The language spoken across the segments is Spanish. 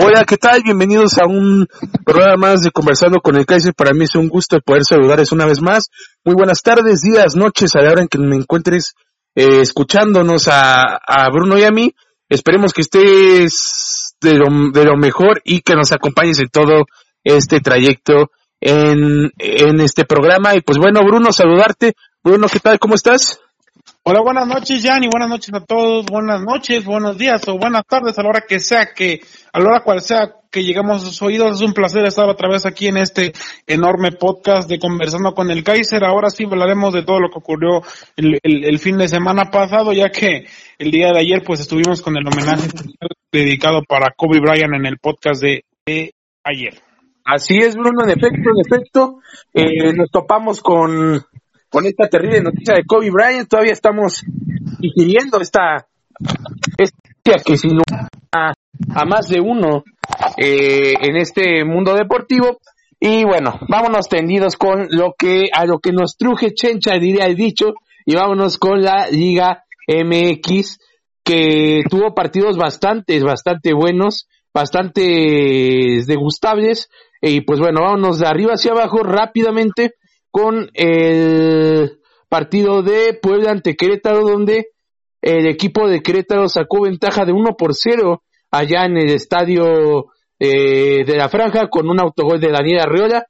Hola, ¿qué tal? Bienvenidos a un programa más de Conversando con el Kaiser. Para mí es un gusto poder saludarles una vez más. Muy buenas tardes, días, noches, a la hora en que me encuentres eh, escuchándonos a, Bruno y a mí. Esperemos que estés de lo, de lo mejor y que nos acompañes en todo este trayecto en, en este programa. Y pues bueno, Bruno, saludarte. Bruno, ¿qué tal? ¿Cómo estás? Hola, buenas noches, Jan, y buenas noches a todos. Buenas noches, buenos días o buenas tardes a la hora que sea que, a la hora cual sea que llegamos a sus oídos. Es un placer estar otra vez aquí en este enorme podcast de Conversando con el Kaiser. Ahora sí hablaremos de todo lo que ocurrió el, fin de semana pasado, ya que el día de ayer pues estuvimos con el homenaje dedicado para Kobe Bryant en el podcast de, ayer. Así es, Bruno, en efecto, en efecto, eh, nos topamos con con esta terrible noticia de Kobe Bryant. Todavía estamos digiriendo esta, esta que sin a, a más de uno eh, en este mundo deportivo. Y bueno, vámonos tendidos con lo que a lo que nos truje Chencha diría el dicho y vámonos con la Liga MX que tuvo partidos bastante, bastante buenos, bastante degustables y pues bueno, vámonos de arriba hacia abajo rápidamente con el partido de Puebla ante Querétaro, donde el equipo de Querétaro sacó ventaja de 1 por 0 allá en el estadio eh, de la Franja con un autogol de Daniel Arriola.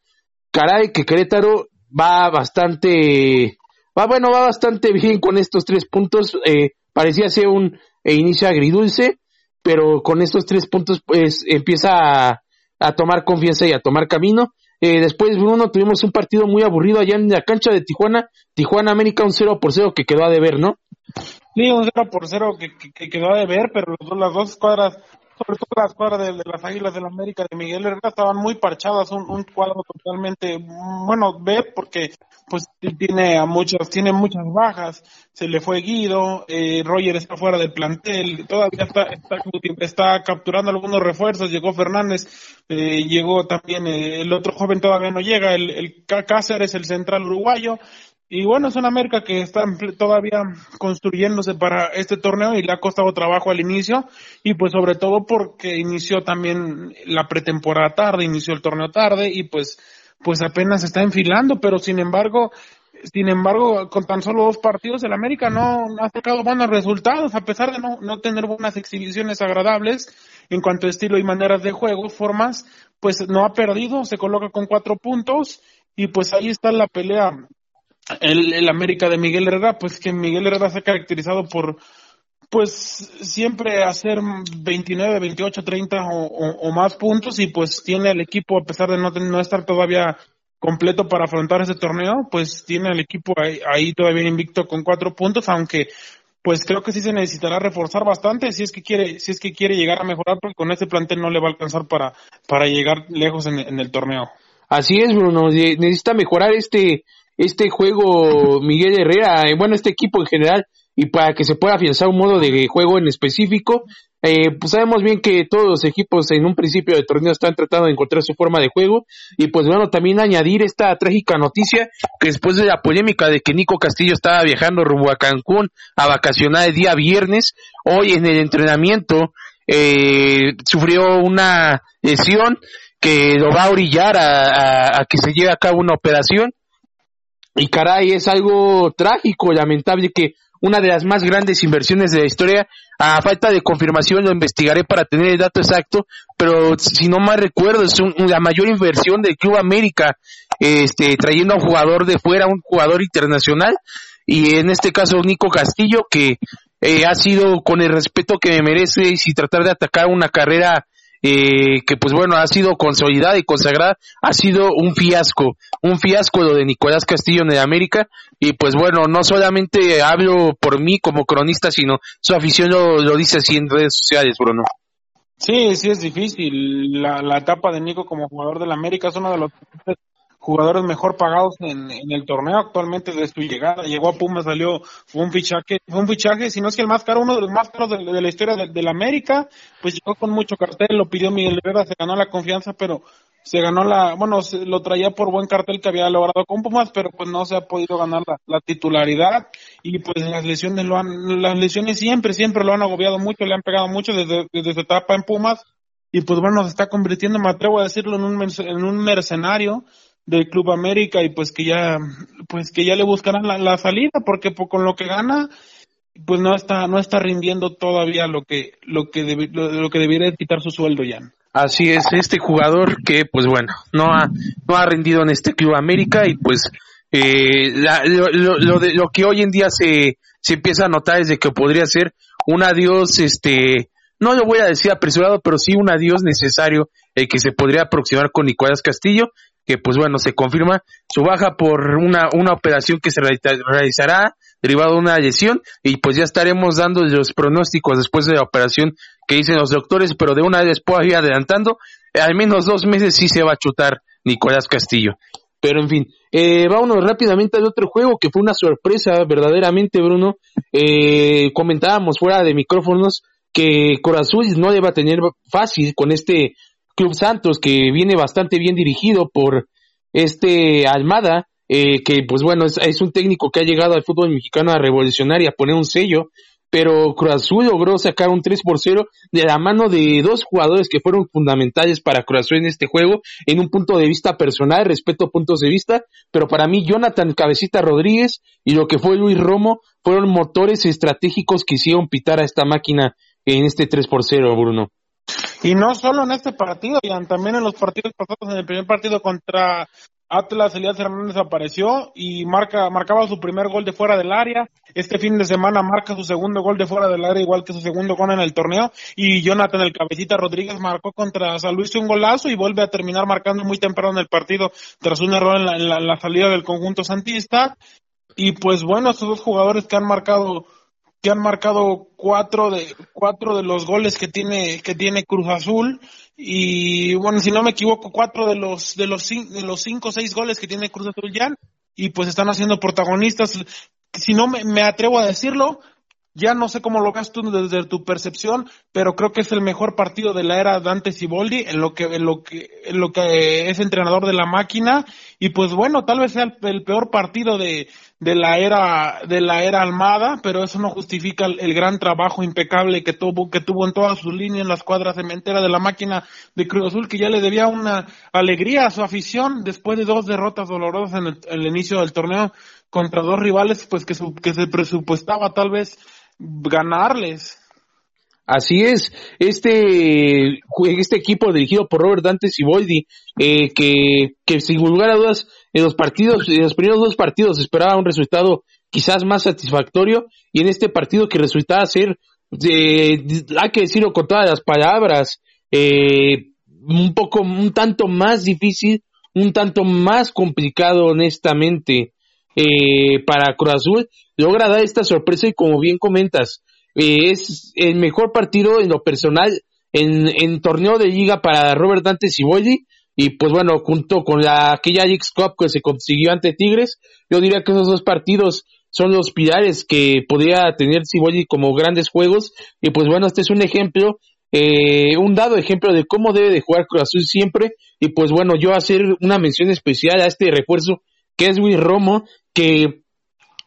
Caray, que Querétaro va bastante, va bueno, va bastante bien con estos tres puntos. Eh, parecía ser un eh, inicio agridulce, pero con estos tres puntos pues empieza a tomar confianza y a tomar camino. Eh, después, Bruno, tuvimos un partido muy aburrido allá en la cancha de Tijuana. Tijuana América, un 0 por 0 que quedó a deber, ¿no? Sí, un 0 por 0 que, quedó a deber, pero las dos escuadras, sobre todo la escuadra de, las Águilas del América de Miguel Herrera, estaban muy parchadas. Un, cuadro totalmente, bueno, B, porque pues tiene a muchas, tiene muchas bajas. Se le fue Guido, eh, Roger está fuera del plantel, todavía está, está, está capturando algunos refuerzos. Llegó Fernández eh, llegó también eh, el otro joven todavía no llega, el, el Cáceres, el central uruguayo. Y bueno, es una merca que está todavía construyéndose para este torneo y le ha costado trabajo al inicio y pues sobre todo porque inició también la pretemporada tarde, inició el torneo tarde y pues pues apenas está enfilando, pero sin embargo, sin embargo, con tan solo dos partidos el América no, ha sacado buenos resultados a pesar de no, no tener buenas exhibiciones agradables en cuanto a estilo y maneras de juego, formas, pues no ha perdido, se coloca con cuatro puntos y pues ahí está la pelea. El, el América de Miguel Herrera, pues que Miguel Herrera se ha caracterizado por pues siempre hacer 29, 28, 30 o, más puntos y pues tiene el equipo, a pesar de no, no estar todavía completo para afrontar ese torneo, pues tiene el equipo ahí, ahí, todavía invicto con cuatro puntos, aunque pues creo que sí se necesitará reforzar bastante si es que quiere, si es que quiere llegar a mejorar, porque con este plantel no le va a alcanzar para, para llegar lejos en, el torneo. Así es, Bruno, necesita mejorar este, este juego Miguel Herrera, eh, bueno, este equipo en general, y para que se pueda afianzar un modo de juego en específico. Eh, pues sabemos bien que todos los equipos en un principio de torneo están tratando de encontrar su forma de juego y pues bueno, también añadir esta trágica noticia que después de la polémica de que Nico Castillo estaba viajando rumbo a Cancún a vacacionar el día viernes, hoy en el entrenamiento eh, sufrió una lesión que lo va a orillar a, a que se lleve a cabo una operación y caray, es algo trágico, lamentable que una de las más grandes inversiones de la historia. A falta de confirmación lo investigaré para tener el dato exacto, pero si no mal recuerdo es la mayor inversión del Club América, este, trayendo a un jugador de fuera, un jugador internacional, y en este caso Nico Castillo, que eh, ha sido con el respeto que me merece y sin tratar de atacar una carrera eh, que pues bueno, ha sido consolidada y consagrada, ha sido un fiasco, un fiasco lo de Nicolás Castillo en el América, y pues bueno, no solamente hablo por mí como cronista, sino su afición lo, dice así en redes sociales, Bruno. Sí, sí es difícil. La, la etapa de Nico como jugador del América es uno de los jugadores mejor pagados en, el torneo. Actualmente desde su llegada. Llegó a Pumas, salió, fue un fichaje, fue un fichaje, si no es que el más caro, uno de los más caros de, la historia de, la América, pues llegó con mucho cartel, lo pidió Miguel Herrera, se ganó la confianza, pero se ganó la, bueno, se, lo traía por buen cartel que había logrado con Pumas, pero pues no se ha podido ganar la, titularidad. Y pues las lesiones lo han, las lesiones siempre, siempre lo han agobiado mucho, le han pegado mucho desde, desde su etapa en Pumas. Y pues bueno, se está convirtiendo, me atrevo a decirlo, en un, en un mercenario del Club América y pues que ya, pues que ya le buscarán la, salida porque pues, con lo que gana, pues no está, no está rindiendo todavía lo que, lo que, lo, que debería quitar su sueldo ya. Así es, este jugador que, pues bueno, no ha, no ha rendido en este Club América y pues eh, lo, lo, de, lo que hoy en día se, se empieza a notar es de que podría ser un adiós, este, no lo voy a decir apresurado, pero sí un adiós necesario el que se podría aproximar con Nicolás Castillo, que pues bueno, se confirma su baja por una, una operación que se realizará derivado de una lesión y pues ya estaremos dando los pronósticos después de la operación que dicen los doctores, pero de una vez después ir adelantando, al menos dos meses sí se va a chutar Nicolás Castillo. Pero en fin, eh, vámonos rápidamente al otro juego que fue una sorpresa verdaderamente, Bruno. Eh, comentábamos fuera de micrófonos que Corazul no deba tener fácil con este Club Santos que viene bastante bien dirigido por este Almada, eh, que pues bueno, es, un técnico que ha llegado al fútbol mexicano a revolucionar y a poner un sello pero Cruz logró sacar un 3 por 0 de la mano de dos jugadores que fueron fundamentales para Cruz en este juego, en un punto de vista personal, respeto puntos de vista, pero para mí Jonathan Cabecita Rodríguez y lo que fue Luis Romo fueron motores estratégicos que hicieron pitar a esta máquina en este 3 por 0, Bruno. Y no solo en este partido, también en los partidos pasados, en el primer partido contra Atlas Elías Hernández apareció y marca, marcaba su primer gol de fuera del área. Este fin de semana marca su segundo gol de fuera del área, igual que su segundo gol en el torneo. Y Jonathan el Cabecita Rodríguez marcó contra San Luis un golazo y vuelve a terminar marcando muy temprano en el partido tras un error en la, salida del conjunto santista. Y pues bueno, estos dos jugadores que han marcado que han marcado cuatro de cuatro de los goles que tiene que tiene Cruz Azul y bueno, si no me equivoco, cuatro de los, de los, de los cinco seis goles que tiene Cruz Azul ya, y pues están haciendo protagonistas. Si no me, atrevo a decirlo, ya no sé cómo lo ves tú desde tu percepción, pero creo que es el mejor partido de la era Dante Siboldi en lo que, en lo que, en lo que es entrenador de la máquina. Y pues bueno, tal vez sea el peor partido de, de la era de la era Almada, pero eso no justifica el, gran trabajo impecable que tuvo que tuvo en todas sus líneas en la escuadra cementera de la máquina de Cruz Azul que ya le debía una alegría a su afición después de dos derrotas dolorosas en el, inicio del torneo contra dos rivales pues que, que se presupuestaba tal vez ganarles. Así es, este, este equipo dirigido por Robert Dante Siboldi, eh, que, que sin lugar a dudas en los partidos, en los primeros dos partidos esperaba un resultado quizás más satisfactorio y en este partido que resultaba ser, eh, hay que decirlo con todas las palabras, eh, un poco, un tanto más difícil, un tanto más complicado honestamente eh, para Cruz Azul, logra dar esta sorpresa y como bien comentas, eh, es el mejor partido en lo personal en, en torneo de liga para Robert Dante Siboldi y pues bueno, junto con la aquella X Cup que se consiguió ante Tigres, yo diría que esos dos partidos son los pilares que podría tener Cibolli como grandes juegos. Y pues bueno, este es un ejemplo, eh, un dado ejemplo de cómo debe de jugar Cruz Azul siempre. Y pues bueno, yo hacer una mención especial a este refuerzo que es Luis Romo, que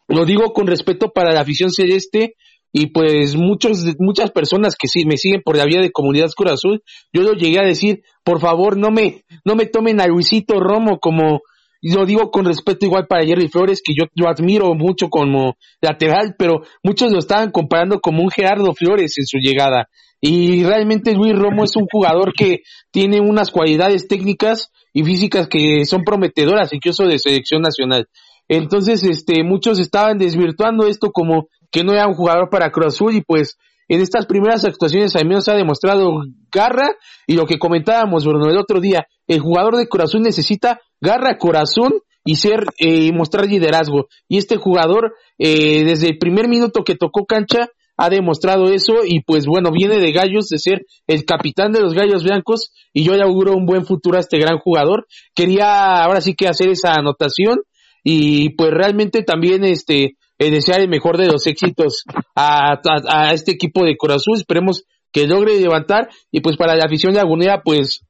lo digo con respeto para la afición celeste, y pues muchos, muchas personas que sí me siguen por la vía de Comunidad Cruz Azul, yo lo llegué a decir, por favor no me, no me tomen a Luisito Romo como, lo digo con respeto igual para Jerry Flores, que yo lo admiro mucho como lateral, pero muchos lo estaban comparando como un Gerardo Flores en su llegada. Y realmente Luis Romo es un jugador que tiene unas cualidades técnicas y físicas que son prometedoras, incluso de selección nacional. Entonces, este, muchos estaban desvirtuando esto como que no era un jugador para Cruz Azul y pues en estas primeras actuaciones al menos ha demostrado garra y lo que comentábamos el otro día, el jugador de Cruz necesita garra, corazón y ser eh, mostrar liderazgo. Y este jugador eh, desde el primer minuto que tocó cancha ha demostrado eso y pues bueno viene de Gallos de ser el capitán de los Gallos Blancos y yo le auguro un buen futuro a este gran jugador. Quería ahora sí que hacer esa anotación y pues realmente también este eh, desear el mejor de los éxitos a, a, este equipo de Corazón. Esperemos que logre levantar y pues para la afición de Agunea pues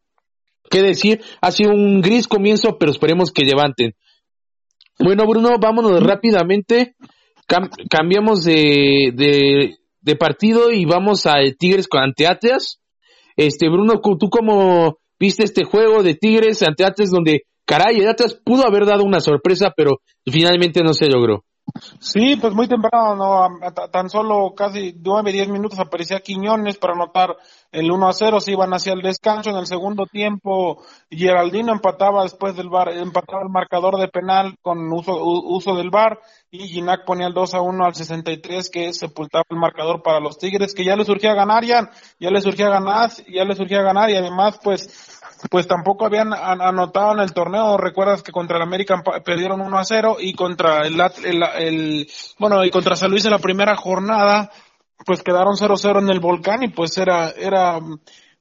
qué decir, ha sido un gris comienzo, pero esperemos que levanten. Bueno, Bruno, vámonos rápidamente. cambiamos de, de, de, partido y vamos a Tigres con ante Atlas. Este, Bruno, ¿tú cómo viste este juego de Tigres ante Atlas donde, caray, el Atlas pudo haber dado una sorpresa, pero finalmente no se logró? Sí, pues muy temprano, no, tan solo casi nueve, diez minutos aparecía Quiñones para anotar el 1 a 0, se iban hacia el descanso en el segundo tiempo, Geraldino empataba después del bar, empataba el marcador de penal con uso, uso del bar y Ginac ponía el 2 a 1 al 63 que sepultaba el marcador para los Tigres, que ya le surgía ganar ya, ya le surgía ganar, ya le surgía ganar y además pues pues tampoco habían anotado en el torneo. Recuerdas que contra el América perdieron 1 a 0 y contra el, el, bueno, y contra San Luis en la primera jornada, pues quedaron 0-0 en el volcán y pues era, era,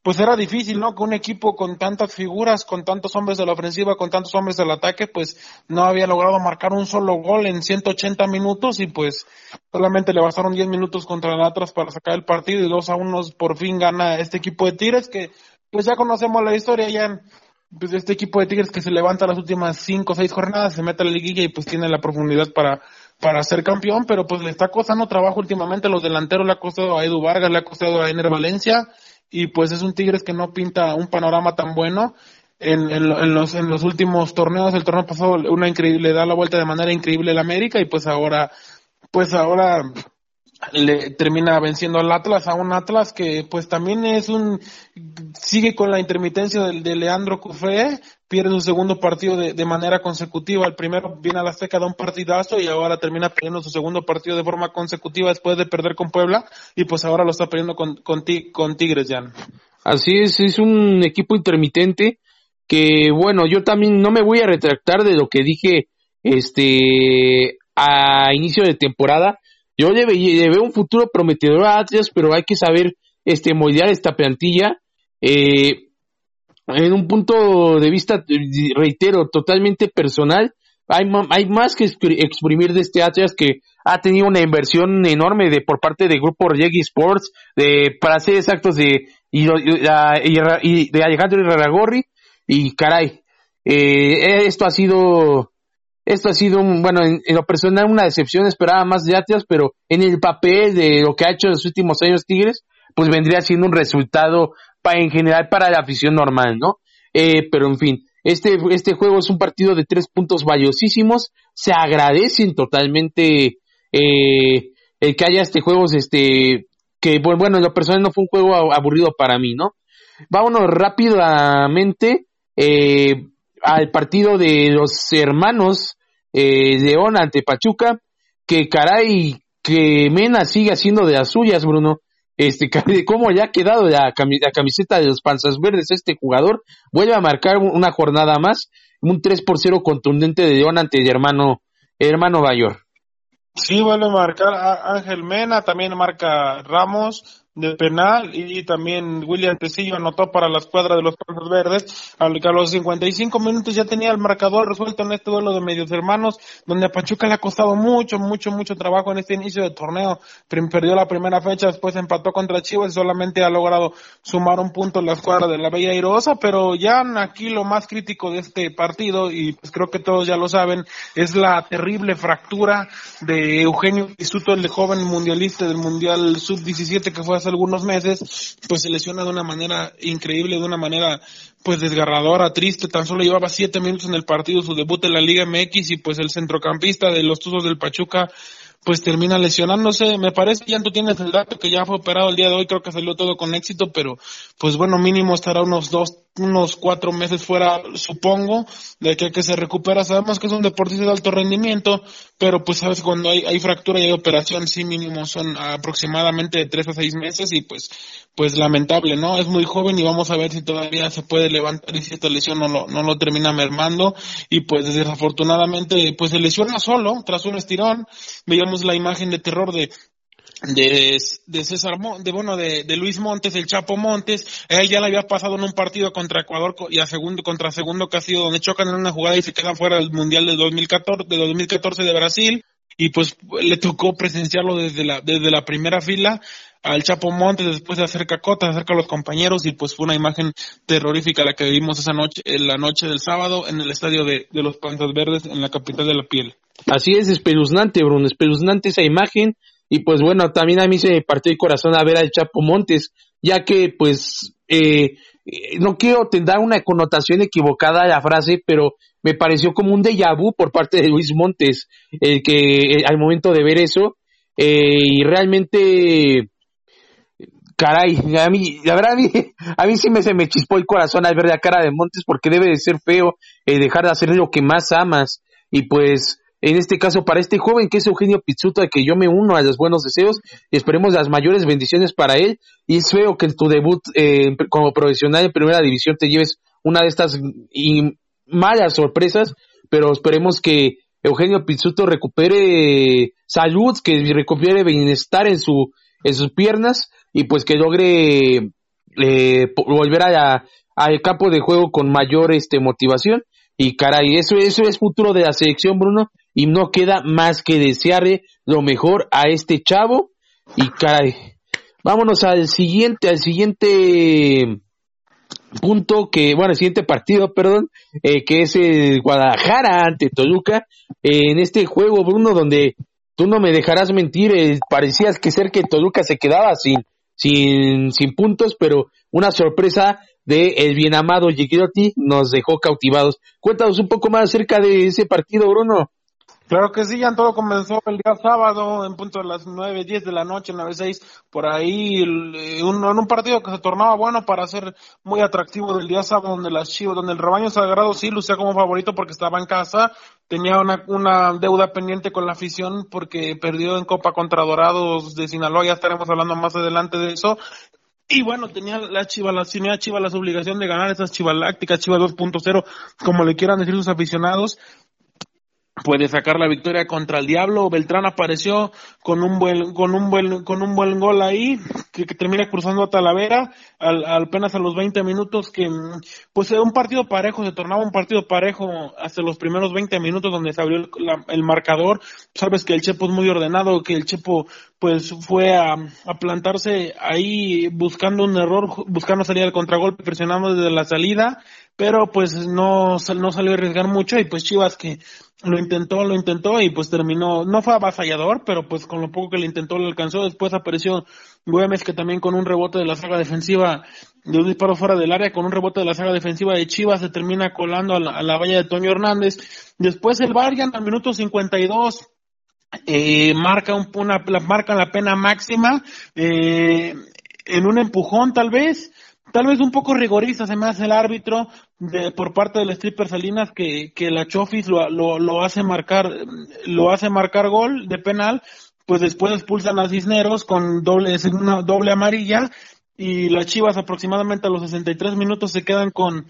pues era difícil, ¿no? Que un equipo con tantas figuras, con tantos hombres de la ofensiva, con tantos hombres del ataque, pues no había logrado marcar un solo gol en 180 minutos y pues solamente le bastaron 10 minutos contra el Atlas para sacar el partido y 2 a 1 por fin gana este equipo de Tigres que pues ya conocemos la historia, ya pues este equipo de Tigres que se levanta las últimas cinco o seis jornadas, se mete a la liguilla y pues tiene la profundidad para, para ser campeón, pero pues le está costando trabajo últimamente, los delanteros le ha costado a Edu Vargas, le ha costado a Ener Valencia, y pues es un Tigres que no pinta un panorama tan bueno. En, en, los, en los últimos torneos, el torneo pasado, una increíble, da la vuelta de manera increíble el América, y pues ahora, pues ahora le termina venciendo al Atlas, a un Atlas que pues también es un, sigue con la intermitencia de, de Leandro Cufé, pierde su segundo partido de, de, manera consecutiva, el primero viene a la seca de un partidazo y ahora termina perdiendo su segundo partido de forma consecutiva después de perder con Puebla y pues ahora lo está perdiendo con, con, con Tigres ya. Así es, es un equipo intermitente que bueno, yo también no me voy a retractar de lo que dije este a inicio de temporada yo le, veo un futuro prometedor a Atlas, pero hay que saber este moldear esta plantilla. Eh, en un punto de vista, reitero, totalmente personal, hay, más que exprimir de este Atlas que ha tenido una inversión enorme de por parte del grupo Reggie Sports, de, para ser exactos, de Alejandro Iraragorri, y caray, eh, esto ha sido esto ha sido, un, bueno, en, lo personal una decepción, esperaba más de Atlas, pero en el papel de lo que ha hecho en los últimos años Tigres, pues vendría siendo un resultado para, en general para la afición normal, ¿no? Eh, pero en fin, este, este juego es un partido de tres puntos valiosísimos, se agradecen totalmente eh, el que haya este juego, este, que bueno, en lo personal no fue un juego aburrido para mí, ¿no? Vámonos rápidamente eh, al partido de los hermanos eh, León ante Pachuca, que caray, que Mena sigue haciendo de las suyas, Bruno. Este, cómo ya ha quedado la, camiseta de los panzas verdes este jugador, vuelve a marcar una jornada más, un 3 por 0 contundente de León ante el hermano, hermano Bayor. Sí, vuelve a marcar Ángel Mena, también marca Ramos, de penal y también William Tecillo anotó para la escuadra de los Panzas Verdes. A los 55 minutos ya tenía el marcador resuelto en este duelo de medios hermanos, donde a Pachuca le ha costado mucho, mucho, mucho trabajo en este inicio de torneo. Perdió la primera fecha, después empató contra Chivas y solamente ha logrado sumar un punto en la escuadra de la Bella Irosa, pero ya aquí lo más crítico de este partido, y pues creo que todos ya lo saben, es la terrible fractura de Eugenio Pisuto, el joven mundialista del Mundial Sub-17 que fue hace algunos meses, pues se lesiona de una manera increíble, de una manera pues desgarradora, triste, tan solo llevaba siete minutos en el partido, su debut en la Liga MX y pues el centrocampista de los Tuzos del Pachuca pues termina lesionándose. Me parece, ya tú tienes el dato que ya fue operado el día de hoy, creo que salió todo con éxito, pero pues bueno, mínimo estará unos dos, unos cuatro meses fuera, supongo, de que, que se recupera. Sabemos que es un deportista de alto rendimiento, pero pues sabes, cuando hay, hay fractura y hay operación, sí mínimo son aproximadamente de tres a seis meses y pues, pues lamentable, ¿no? Es muy joven y vamos a ver si todavía se puede levantar y si esta lesión no lo, no lo termina mermando y pues desafortunadamente pues se lesiona solo tras un estirón. Veíamos la imagen de terror de de, César de bueno de, de, Luis Montes el Chapo Montes. Él ya le había pasado en un partido contra Ecuador y a segundo contra segundo que donde chocan en una jugada y se quedan fuera del mundial de 2014 de 2014 de Brasil. Y pues le tocó presenciarlo desde la desde la primera fila al Chapo Montes después de hacer cacotas acerca a los compañeros y pues fue una imagen terrorífica la que vimos esa noche en la noche del sábado en el estadio de, de los Panzas Verdes en la capital de la piel. Así es espeluznante Bruno espeluznante esa imagen y pues bueno, también a mí se me partió el corazón a ver al Chapo Montes, ya que pues eh, no quiero tener una connotación equivocada a la frase, pero me pareció como un déjà vu por parte de Luis Montes, el que al momento de ver eso, y realmente caray, a mí, la verdad, a mí, a mí sí me, se me chispó el corazón al ver la cara de Montes porque debe de ser feo eh, dejar de hacer lo que más amas. Y pues, en este caso, para este joven que es Eugenio Pizzuta, que yo me uno a los buenos deseos y esperemos las mayores bendiciones para él. Y es feo que en tu debut eh, como profesional en primera división te lleves una de estas malas sorpresas, pero esperemos que Eugenio Pizzuto recupere salud, que recupere bienestar en su en sus piernas y pues que logre eh, volver a, al campo de juego con mayor este motivación y caray, eso, eso es futuro de la selección Bruno y no queda más que desearle lo mejor a este chavo y caray, vámonos al siguiente, al siguiente punto que, bueno, el siguiente partido, perdón, eh, que es el Guadalajara ante Toluca, en este juego, Bruno, donde tú no me dejarás mentir, eh, parecías que ser que Toluca se quedaba sin, sin, sin puntos, pero una sorpresa de el bien amado Gigliotti nos dejó cautivados. Cuéntanos un poco más acerca de ese partido, Bruno. Claro que sí, ya todo comenzó el día sábado, en punto de las nueve, diez de la noche, nueve, seis, por ahí, en un partido que se tornaba bueno para ser muy atractivo del día sábado, donde las Chivas, donde el rebaño sagrado sí lucía como favorito porque estaba en casa, tenía una, una deuda pendiente con la afición porque perdió en Copa contra Dorados de Sinaloa, ya estaremos hablando más adelante de eso, y bueno, tenía la Chiva, la tenía Chiva la obligación de ganar esas Chivas Lácticas, Chivas 2.0, como le quieran decir sus aficionados puede sacar la victoria contra el Diablo. Beltrán apareció con un buen, con un buen, con un buen gol ahí, que, termina cruzando a Talavera, al, apenas a los 20 minutos, que pues era un partido parejo, se tornaba un partido parejo hasta los primeros 20 minutos donde se abrió el, marcador. Sabes que el Chepo es muy ordenado, que el Chepo pues fue a, a plantarse ahí buscando un error, buscando salir al contragolpe, presionando desde la salida, pero pues no, no salió a arriesgar mucho y pues Chivas que lo intentó, lo intentó y pues terminó, no fue avasallador, pero pues con lo poco que le intentó lo alcanzó. Después apareció Güemes que también con un rebote de la saga defensiva, de un disparo fuera del área, con un rebote de la saga defensiva de Chivas se termina colando a la, valla de Toño Hernández. Después el Varian al minuto 52 eh, marca un, una, marca la pena máxima, eh, en un empujón tal vez, tal vez un poco rigorista se me hace el árbitro de, por parte del stripper Salinas que, que la Chofis lo, lo, lo, hace marcar lo hace marcar gol de penal pues después expulsan a Cisneros con doble una doble amarilla y las Chivas aproximadamente a los 63 minutos se quedan con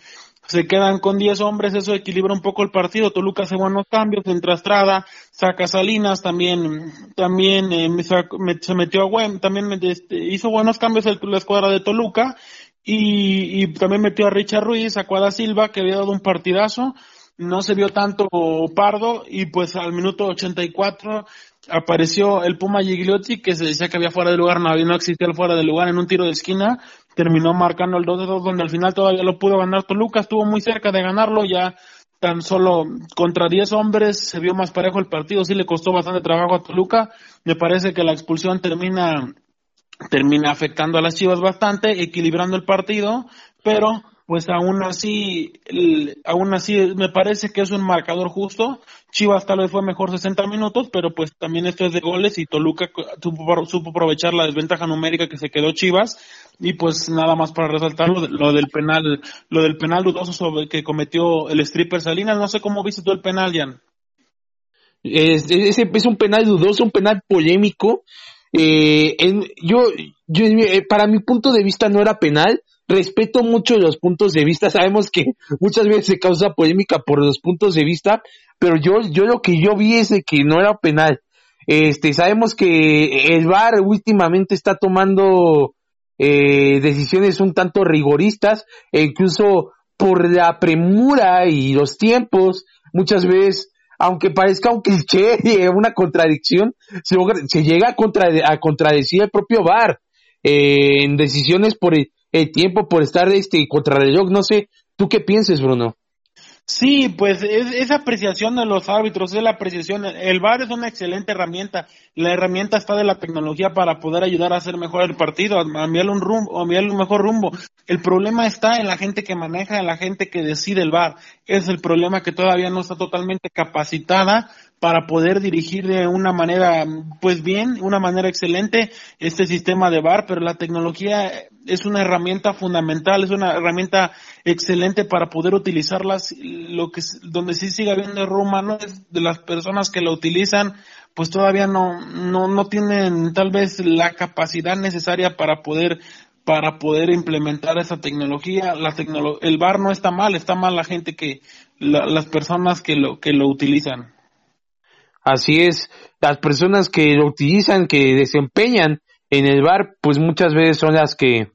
se quedan con 10 hombres, eso equilibra un poco el partido. Toluca hace buenos cambios, entra Estrada, saca Salinas, también también eh, se metió a Güem, también este, hizo buenos cambios el, la escuadra de Toluca y, y también metió a Richard Ruiz, a Cuada Silva, que había dado un partidazo. No se vio tanto Pardo y pues al minuto 84 apareció el Puma Gigliotti que se decía que había fuera de lugar, no, no existía el fuera de lugar en un tiro de esquina, terminó marcando el 2 de 2 donde al final todavía lo pudo ganar Toluca, estuvo muy cerca de ganarlo, ya tan solo contra 10 hombres se vio más parejo el partido, sí le costó bastante trabajo a Toluca, me parece que la expulsión termina termina afectando a las Chivas bastante, equilibrando el partido, pero pues aún así, aún así me parece que es un marcador justo. Chivas tal vez fue mejor 60 minutos, pero pues también esto es de goles y Toluca supo, supo aprovechar la desventaja numérica que se quedó Chivas y pues nada más para resaltar lo, del penal, lo del penal dudoso sobre que cometió el stripper Salinas. No sé cómo viste tú el penal, Jan. Es, es, es un penal dudoso, un penal polémico eh, yo, eh, para mi punto de vista no era penal. Respeto mucho los puntos de vista. Sabemos que muchas veces se causa polémica por los puntos de vista, pero yo, yo lo que yo vi es de que no era penal. Este, sabemos que el VAR últimamente está tomando eh, decisiones un tanto rigoristas, e incluso por la premura y los tiempos, muchas veces aunque parezca un cliché una contradicción, se, llega a, contradecir el propio VAR eh, en decisiones por el, tiempo, por estar este contra reloj. No sé, ¿tú qué pienses, Bruno? Sí, pues es, esa apreciación de los árbitros, es la apreciación. El VAR es una excelente herramienta. La herramienta está de la tecnología para poder ayudar a hacer mejor el partido, a enviarle un rumbo, a enviarle un mejor rumbo. El problema está en la gente que maneja, en la gente que decide el VAR. Es el problema que todavía no está totalmente capacitada para poder dirigir de una manera, pues bien, una manera excelente este sistema de VAR, pero la tecnología es una herramienta fundamental, es una herramienta excelente para poder utilizarlas. Lo que, donde sí sigue habiendo error humano es de las personas que la utilizan, pues todavía no, no, no tienen tal vez la capacidad necesaria para poder para poder implementar esa tecnología. La tecnolo el VAR no está mal, está mal la gente que, las personas que lo, que lo utilizan. Así es, las personas que lo utilizan, que desempeñan en el bar, pues muchas veces son las que,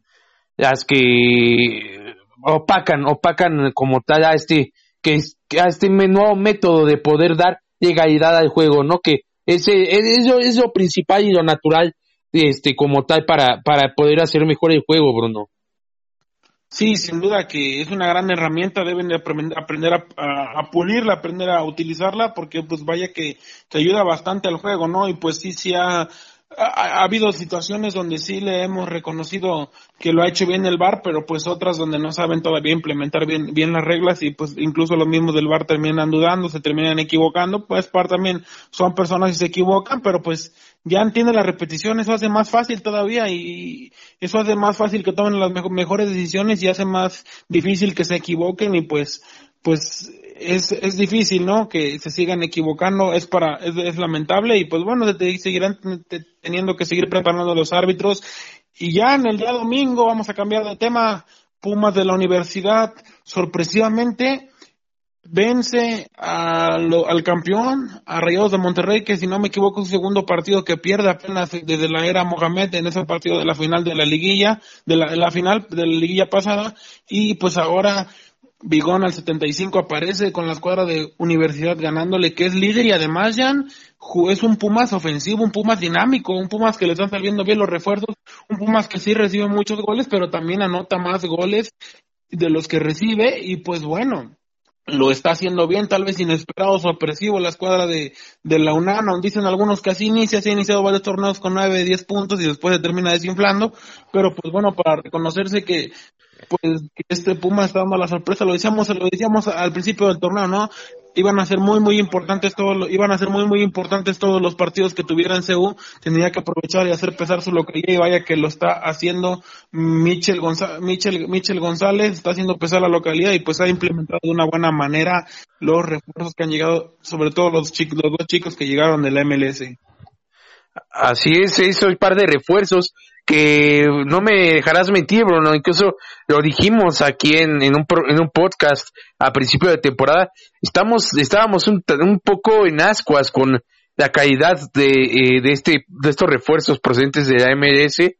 las que opacan, opacan como tal a este, que a este nuevo método de poder dar legalidad al juego, ¿no? Que ese, es, es lo principal y lo natural, este, como tal para, para poder hacer mejor el juego, Bruno. Sí, sin duda que es una gran herramienta, deben de aprender, aprender a, a, pulirla, aprender a utilizarla, porque pues vaya que, te ayuda bastante al juego, ¿no? Y pues sí, sí ha, ha, habido situaciones donde sí le hemos reconocido que lo ha hecho bien el VAR, pero pues otras donde no saben todavía implementar bien, bien las reglas y pues incluso los mismos del VAR terminan dudando, se terminan equivocando, pues par también son personas y se equivocan, pero pues ya entiende la repetición, eso hace más fácil todavía y eso hace más fácil que tomen las mejores decisiones y hace más difícil que se equivoquen y pues pues es, es difícil, ¿no? Que se sigan equivocando, es para es, lamentable y pues bueno, seguirán teniendo que seguir preparando los árbitros y ya en el día domingo vamos a cambiar de tema. Pumas de la universidad sorpresivamente vence al campeón, a Rayados de Monterrey, que si no me equivoco es su segundo partido que pierde apenas desde la era Mohamed en ese partido de la final de la liguilla, de la final de la liguilla pasada, y pues ahora Bigón al 75 aparece con la escuadra de Universidad ganándole, que es líder y además, Jan, es un Pumas ofensivo, un Pumas dinámico, un Pumas que le están saliendo bien los refuerzos, un Pumas que sí recibe muchos goles, pero también anota más goles de los que recibe y pues bueno, lo está haciendo bien, tal vez inesperado, sorpresivo la escuadra de, la UNAM, dicen algunos que así inicia, se ha iniciado varios torneos con 9, 10 puntos y después se termina desinflando, pero pues bueno, para reconocerse que pues que este Puma está dando la sorpresa, lo decíamos, lo decíamos al principio del torneo, ¿no? Iban a ser muy muy importantes todos iban a ser muy muy importantes todos los partidos que tuviera en CU, tendría que aprovechar y hacer pesar su localidad y vaya que lo está haciendo Michel, González, Michel, González, está haciendo pesar la localidad y pues ha implementado de una buena manera los refuerzos que han llegado, sobre todo los chicos, los dos chicos que llegaron de la MLS. Así es, eso un par de refuerzos que no me dejarás mentir, Bruno, incluso lo dijimos aquí en, en, un, en un podcast a principio de temporada, estamos, estábamos un, un poco en ascuas con la calidad de, eh, de, este, de estos refuerzos procedentes de la MLS.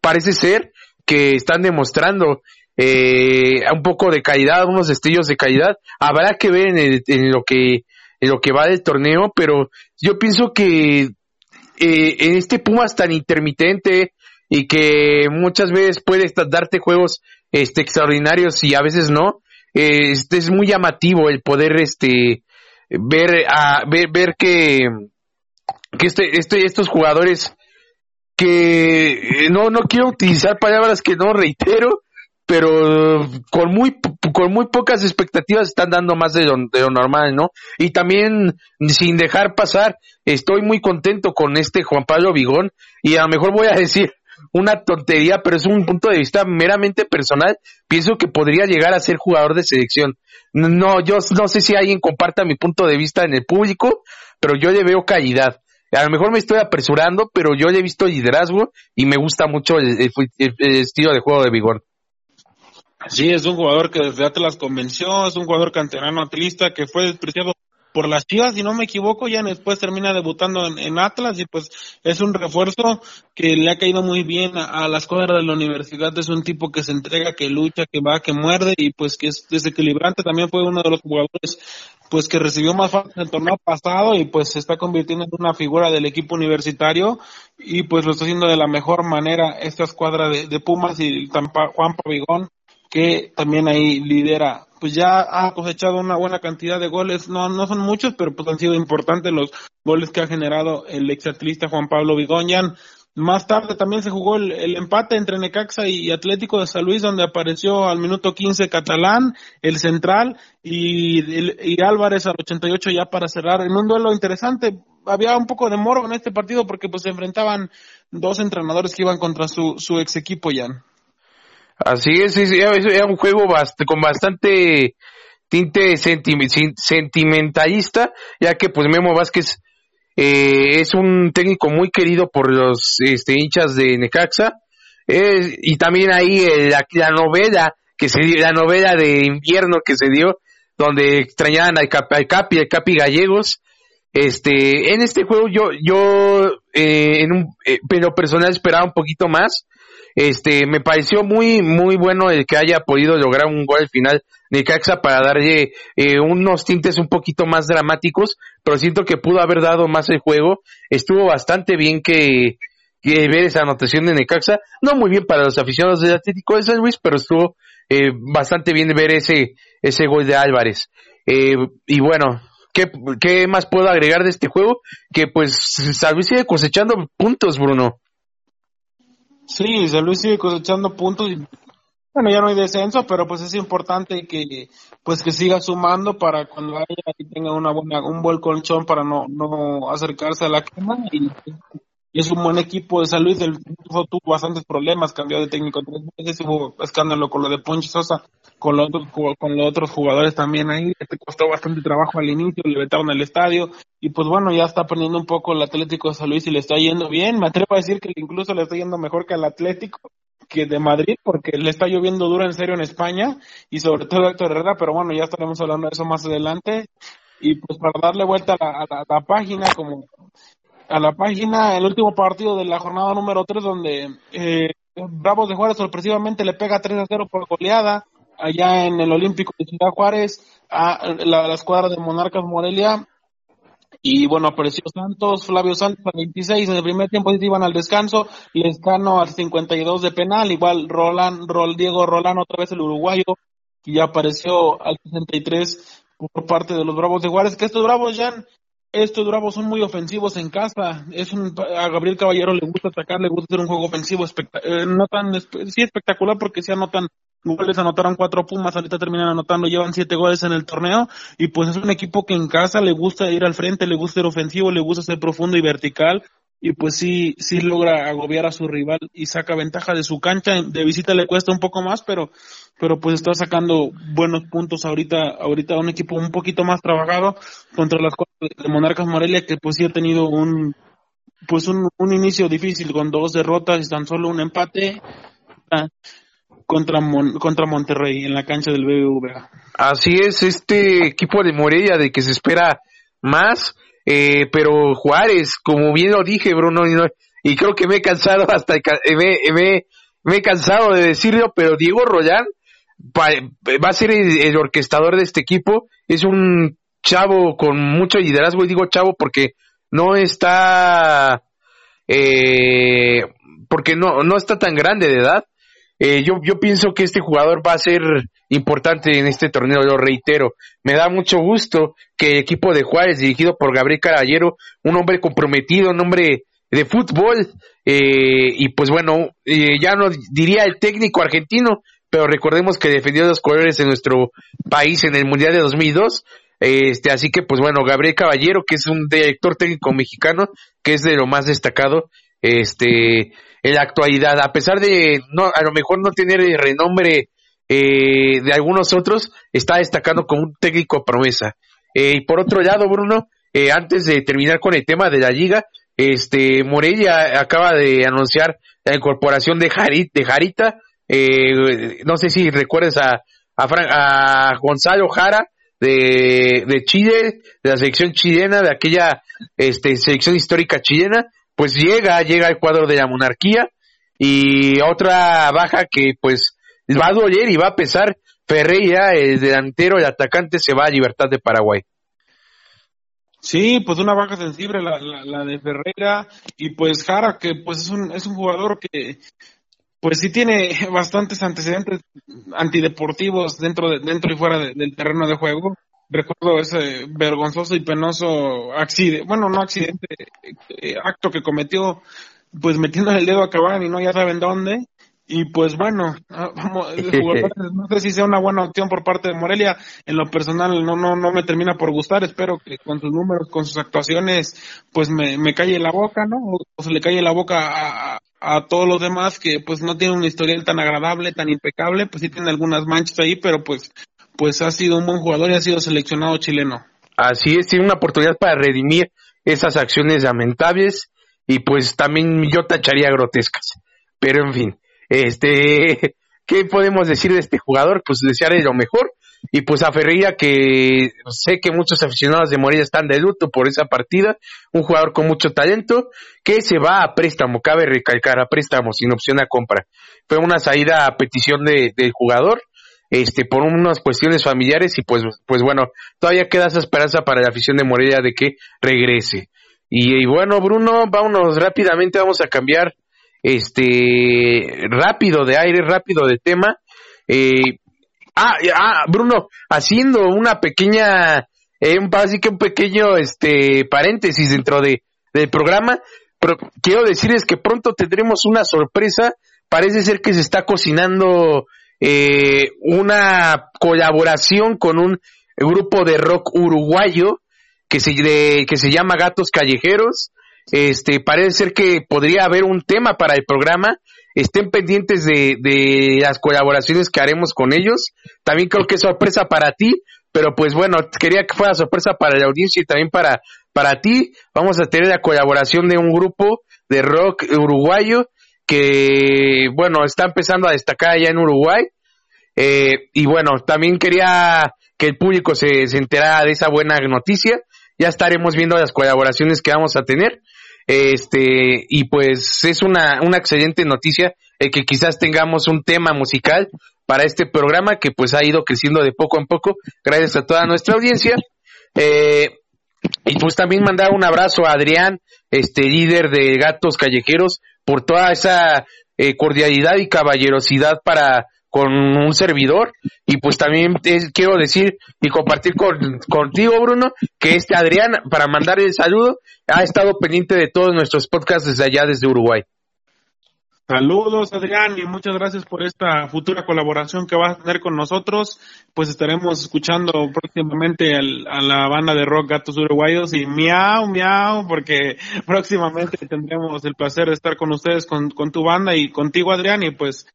Parece ser que están demostrando eh, un poco de calidad, unos destellos de calidad. Habrá que ver en, en lo que en lo que va del torneo, pero yo pienso que eh, en este Pumas tan intermitente y que muchas veces puede darte juegos este, extraordinarios y a veces no, este es muy llamativo el poder este ver a ver, ver que que este, este estos jugadores que eh, no no quiero utilizar palabras que no reitero pero con muy con muy pocas expectativas están dando más de lo, normal, ¿no? Y también sin dejar pasar, estoy muy contento con este Juan Pablo Vigón y a lo mejor voy a decir una tontería, pero es un punto de vista meramente personal. Pienso que podría llegar a ser jugador de selección. No, yo no sé si alguien comparta mi punto de vista en el público, pero yo le veo calidad. A lo mejor me estoy apresurando, pero yo le he visto liderazgo y me gusta mucho el, el estilo de juego de Vigón. Sí, es un jugador que desde Atlas convenció, es un jugador canterano atlista que fue despreciado por las Chivas, si no me equivoco, ya después termina debutando en, Atlas y pues es un refuerzo que le ha caído muy bien a, la escuadra de la universidad, es un tipo que se entrega, que lucha, que va, que muerde y pues que es desequilibrante, también fue uno de los jugadores pues que recibió más faltas en el torneo pasado y pues se está convirtiendo en una figura del equipo universitario y pues lo está haciendo de la mejor manera esta escuadra de, Pumas y Juan Pavigón que también ahí lidera, pues ya ha cosechado una buena cantidad de goles, no, no son muchos, pero pues han sido importantes los goles que ha generado el exatlista Juan Pablo Vigoñan. Más tarde también se jugó el, empate entre Necaxa y Atlético de San Luis, donde apareció al minuto 15 Catalán, el central, y, y Álvarez al 88 ya para cerrar en un duelo interesante. Había un poco de moro en este partido porque pues se enfrentaban dos entrenadores que iban contra su, su ex equipo ya. Así es, es, un juego con bastante tinte sentimentalista, ya que pues Memo Vázquez eh, es un técnico muy querido por los este, hinchas de Necaxa. y también ahí eh, la, novela que se la novela de invierno que se dio, donde extrañaban al, Capi, Capi Gallegos. Este, en este juego yo, yo, eh, en un, pero personal esperaba un poquito más. Este, me pareció muy, muy bueno el que haya podido lograr un gol al final de Caxa para darle eh, unos tintes un poquito más dramáticos, pero siento que pudo haber dado más el juego. Estuvo bastante bien que, ver esa anotación de Necaxa. No muy bien para los aficionados del Atlético de San Luis, pero estuvo eh, bastante bien ver ese, ese gol de Álvarez. Eh, y bueno, ¿qué, ¿qué más puedo agregar de este juego? Que pues San Luis sigue cosechando puntos, Bruno. Sí, San Luis sigue cosechando puntos y bueno, ya no hay descenso, pero pues es importante que pues que siga sumando para cuando haya y tenga una buena un buen colchón para no no acercarse a la quema y, es un buen equipo de San Luis, el tuvo bastantes problemas, cambió de técnico tres veces, hubo escándalo con lo de Poncho Sosa, con los otros con los otros jugadores también ahí, te costó bastante trabajo al inicio, le vetaron el estadio, y pues bueno, ya está aprendiendo un poco el Atlético de San Luis y le está yendo bien. Me atrevo a decir que incluso le está yendo mejor que al Atlético que de Madrid, porque le está lloviendo duro en serio en España y sobre todo Héctor Herrera, pero bueno, ya estaremos hablando de eso más adelante. Y pues para darle vuelta a la, página, como a la página, el último partido de la jornada número 3, donde eh, Bravos de Juárez sorpresivamente le pega 3 a 0 por goleada allá en el Olímpico de Ciudad Juárez a la, escuadra de Monarcas Morelia. Y bueno, apareció Santos, Flavio Santos al 26, en el primer tiempo se iban al descanso, Lescano al 52 de penal, igual Roland, Rol, Diego Roland otra vez el uruguayo, y ya apareció al 63 por parte de los Bravos de Juárez, que estos Bravos ya, estos Bravos son muy ofensivos en casa, es un, a Gabriel Caballero le gusta atacar, le gusta hacer un juego ofensivo, eh, no tan, sí espectacular porque se anotan goles, anotaron cuatro Pumas, ahorita terminan anotando, llevan siete goles en el torneo, y pues es un equipo que en casa le gusta ir al frente, le gusta ser ofensivo, le gusta ser profundo y vertical, y pues sí, sí logra agobiar a su rival y saca ventaja de su cancha, de visita le cuesta un poco más, pero, pero pues está sacando buenos puntos ahorita, ahorita un equipo un poquito más trabajado contra las de Monarcas Morelia, que pues sí ha tenido un, pues un, un inicio difícil con dos derrotas y tan solo un empate contra, contra Monterrey en la cancha del BBVA. Así es, este equipo de Morelia de que se espera más, eh, pero Juárez, como bien lo dije, Bruno, y, creo que me he cansado hasta, me, me, me he cansado de decirlo, pero Diego Royán va, a ser el, orquestador de este equipo, es un chavo con mucho liderazgo, y digo chavo porque no está, eh, porque no, no está tan grande de edad, eh, yo, yo pienso que este jugador va a ser importante en este torneo, lo reitero. Me da mucho gusto que el equipo de Juárez, dirigido por Gabriel Caballero, un hombre comprometido, un hombre de fútbol, eh, y pues bueno, eh, ya no diría el técnico argentino, pero recordemos que defendió los colores de nuestro país en el Mundial de 2002. Este, así que pues bueno, Gabriel Caballero, que es un director técnico mexicano, que es de lo más destacado, este, en la actualidad, a pesar de no, a lo mejor no tener el renombre eh, de algunos otros, está destacando como un técnico promesa. Eh, y por otro lado, Bruno, eh, antes de terminar con el tema de la liga, este Morella acaba de anunciar la incorporación de, de Jarita, no sé si recuerdas a, a, a Gonzalo Jara, de, de Chile, de la selección chilena, de aquella este, selección histórica chilena, pues llega, llega el cuadro de la monarquía y otra baja que pues va a doler y va a pesar. Ferreira, el delantero, el atacante, se va a Libertad de Paraguay. Sí, pues una baja sensible la, la, de Ferreira y pues Jara, que pues es un, es un jugador que pues sí tiene bastantes antecedentes antideportivos dentro de, dentro y fuera del terreno de juego. Recuerdo ese vergonzoso y penoso accidente, bueno, no accidente, eh, acto que cometió, pues metiendo el dedo a Cavani, no ya saben dónde, y pues bueno, ah, no sé si sea una buena opción por parte de Morelia. En lo personal no no no me termina por gustar. Espero que con sus números, con sus actuaciones, pues me, me calle la boca, ¿no? O, se le calle la boca a, a, todos los demás que pues no tienen una historial tan agradable, tan impecable. Pues sí tiene algunas manchas ahí, pero pues pues ha sido un buen jugador y ha sido seleccionado chileno. Así es, tiene una oportunidad para redimir esas acciones lamentables y pues también yo tacharía grotescas. Pero en fin. Este, ¿qué podemos decir de este jugador? Pues desearle lo mejor. Y pues a Ferreira, que sé que muchos aficionados de Morelia están de luto por esa partida, un jugador con mucho talento, que se va a préstamo, cabe recalcar, a préstamo, sin opción a compra. Fue una salida a petición de, del jugador, este, por unas cuestiones familiares, y pues, pues bueno, todavía queda esa esperanza para la afición de Morelia de que regrese. Y, bueno, Bruno, vámonos rápidamente, vamos a cambiar este rápido de aire, rápido de tema. Eh, ah, ah, Bruno, haciendo una pequeña, eh, un, así un pequeño este paréntesis dentro de del programa, pero quiero decirles que pronto tendremos una sorpresa. Parece ser que se está cocinando eh, una colaboración con un grupo de rock uruguayo que se, que se llama Gatos Callejeros. Este, parece ser que podría haber un tema para el programa. Estén pendientes de, de las colaboraciones que haremos con ellos. También creo que es sorpresa para ti, pero pues bueno, quería que fuera sorpresa para la audiencia y también para, para ti. Vamos a tener la colaboración de un grupo de rock uruguayo que, bueno, está empezando a destacar allá en Uruguay. Eh, y bueno, también quería que el público se, se enterara de esa buena noticia. Ya estaremos viendo las colaboraciones que vamos a tener. Este, y pues es una, una excelente noticia el que quizás tengamos un tema musical para este programa que pues ha ido creciendo de poco en poco gracias a toda nuestra audiencia. Eh, y pues también mandar un abrazo a Adrián, este líder de Gatos Callejeros, por toda esa eh, cordialidad y caballerosidad para con un servidor y pues también quiero decir y compartir con, contigo Bruno que este Adrián para mandar el saludo ha estado pendiente de todos nuestros podcasts desde allá desde Uruguay. Saludos Adrián y muchas gracias por esta futura colaboración que vas a tener con nosotros. Pues estaremos escuchando próximamente a la banda de rock Gatos Uruguayos y miau, miau, porque próximamente tendremos el placer de estar con ustedes, con, con tu banda y contigo Adrián y pues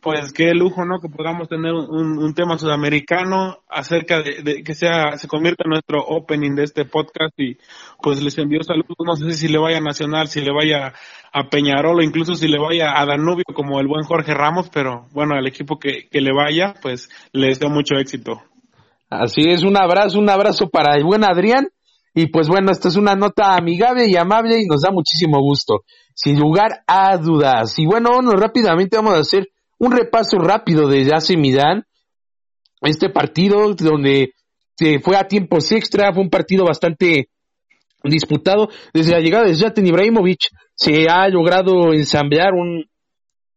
pues qué lujo, ¿no? Que podamos tener un, tema sudamericano acerca de, que sea, se convierta en nuestro opening de este podcast y pues les envío saludos, no sé si le vaya a Nacional, si le vaya a Peñarol o incluso si le vaya a Danubio como el buen Jorge Ramos, pero bueno, al equipo que, que le vaya, pues les deseo mucho éxito. Así es, un abrazo, un abrazo para el buen Adrián. Y pues bueno, esta es una nota amigable y amable y nos da muchísimo gusto, sin lugar a dudas. Y bueno, bueno rápidamente vamos a hacer un repaso rápido de AC Milan. Este partido donde se fue a tiempos extra, fue un partido bastante disputado. Desde la llegada de Zlatan Ibrahimovic se ha logrado ensamblar un,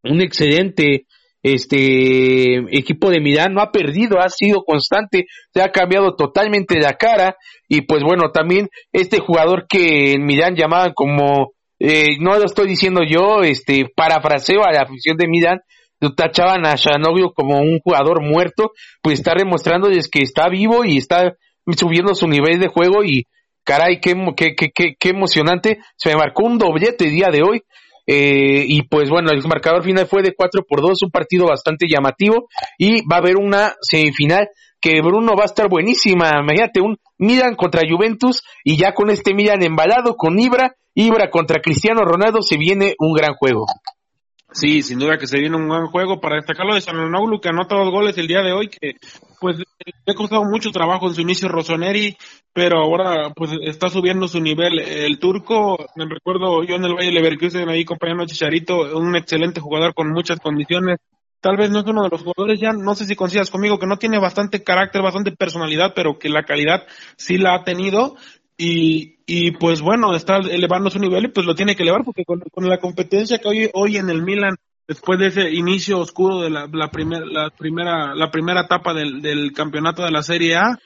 un excelente este equipo de Milán no ha perdido, ha sido constante, se ha cambiado totalmente la cara y pues bueno, también este jugador que en Milán llamaban como eh, no lo estoy diciendo yo, este parafraseo a la afición de Milán, tachaban a Shanovio como un jugador muerto, pues está demostrándoles que está vivo y está subiendo su nivel de juego y caray, qué, qué, qué, qué emocionante. Se me marcó un doblete día de hoy. Eh, y pues bueno, el marcador final fue de 4 por 2, un partido bastante llamativo y va a haber una semifinal que Bruno va a estar buenísima. Imagínate un Milan contra Juventus y ya con este Milan embalado con Ibra, Ibra contra Cristiano Ronaldo se viene un gran juego. Sí, sin duda que se viene un buen juego. Para destacarlo de Sanonoglu, que anota dos goles el día de hoy, que pues le ha costado mucho trabajo en su inicio Rossoneri, pero ahora pues está subiendo su nivel. El turco, me recuerdo yo en el Valle Leverkusen ahí acompañando a Chicharito, un excelente jugador con muchas condiciones. Tal vez no es uno de los jugadores ya, no sé si coincidas conmigo, que no tiene bastante carácter, bastante personalidad, pero que la calidad sí la ha tenido y, y pues bueno, está elevando su nivel y pues lo tiene que elevar porque con, la competencia que hoy, hoy en el Milan después de ese inicio oscuro de la, la, la primera la primera etapa del, del campeonato de la Serie A,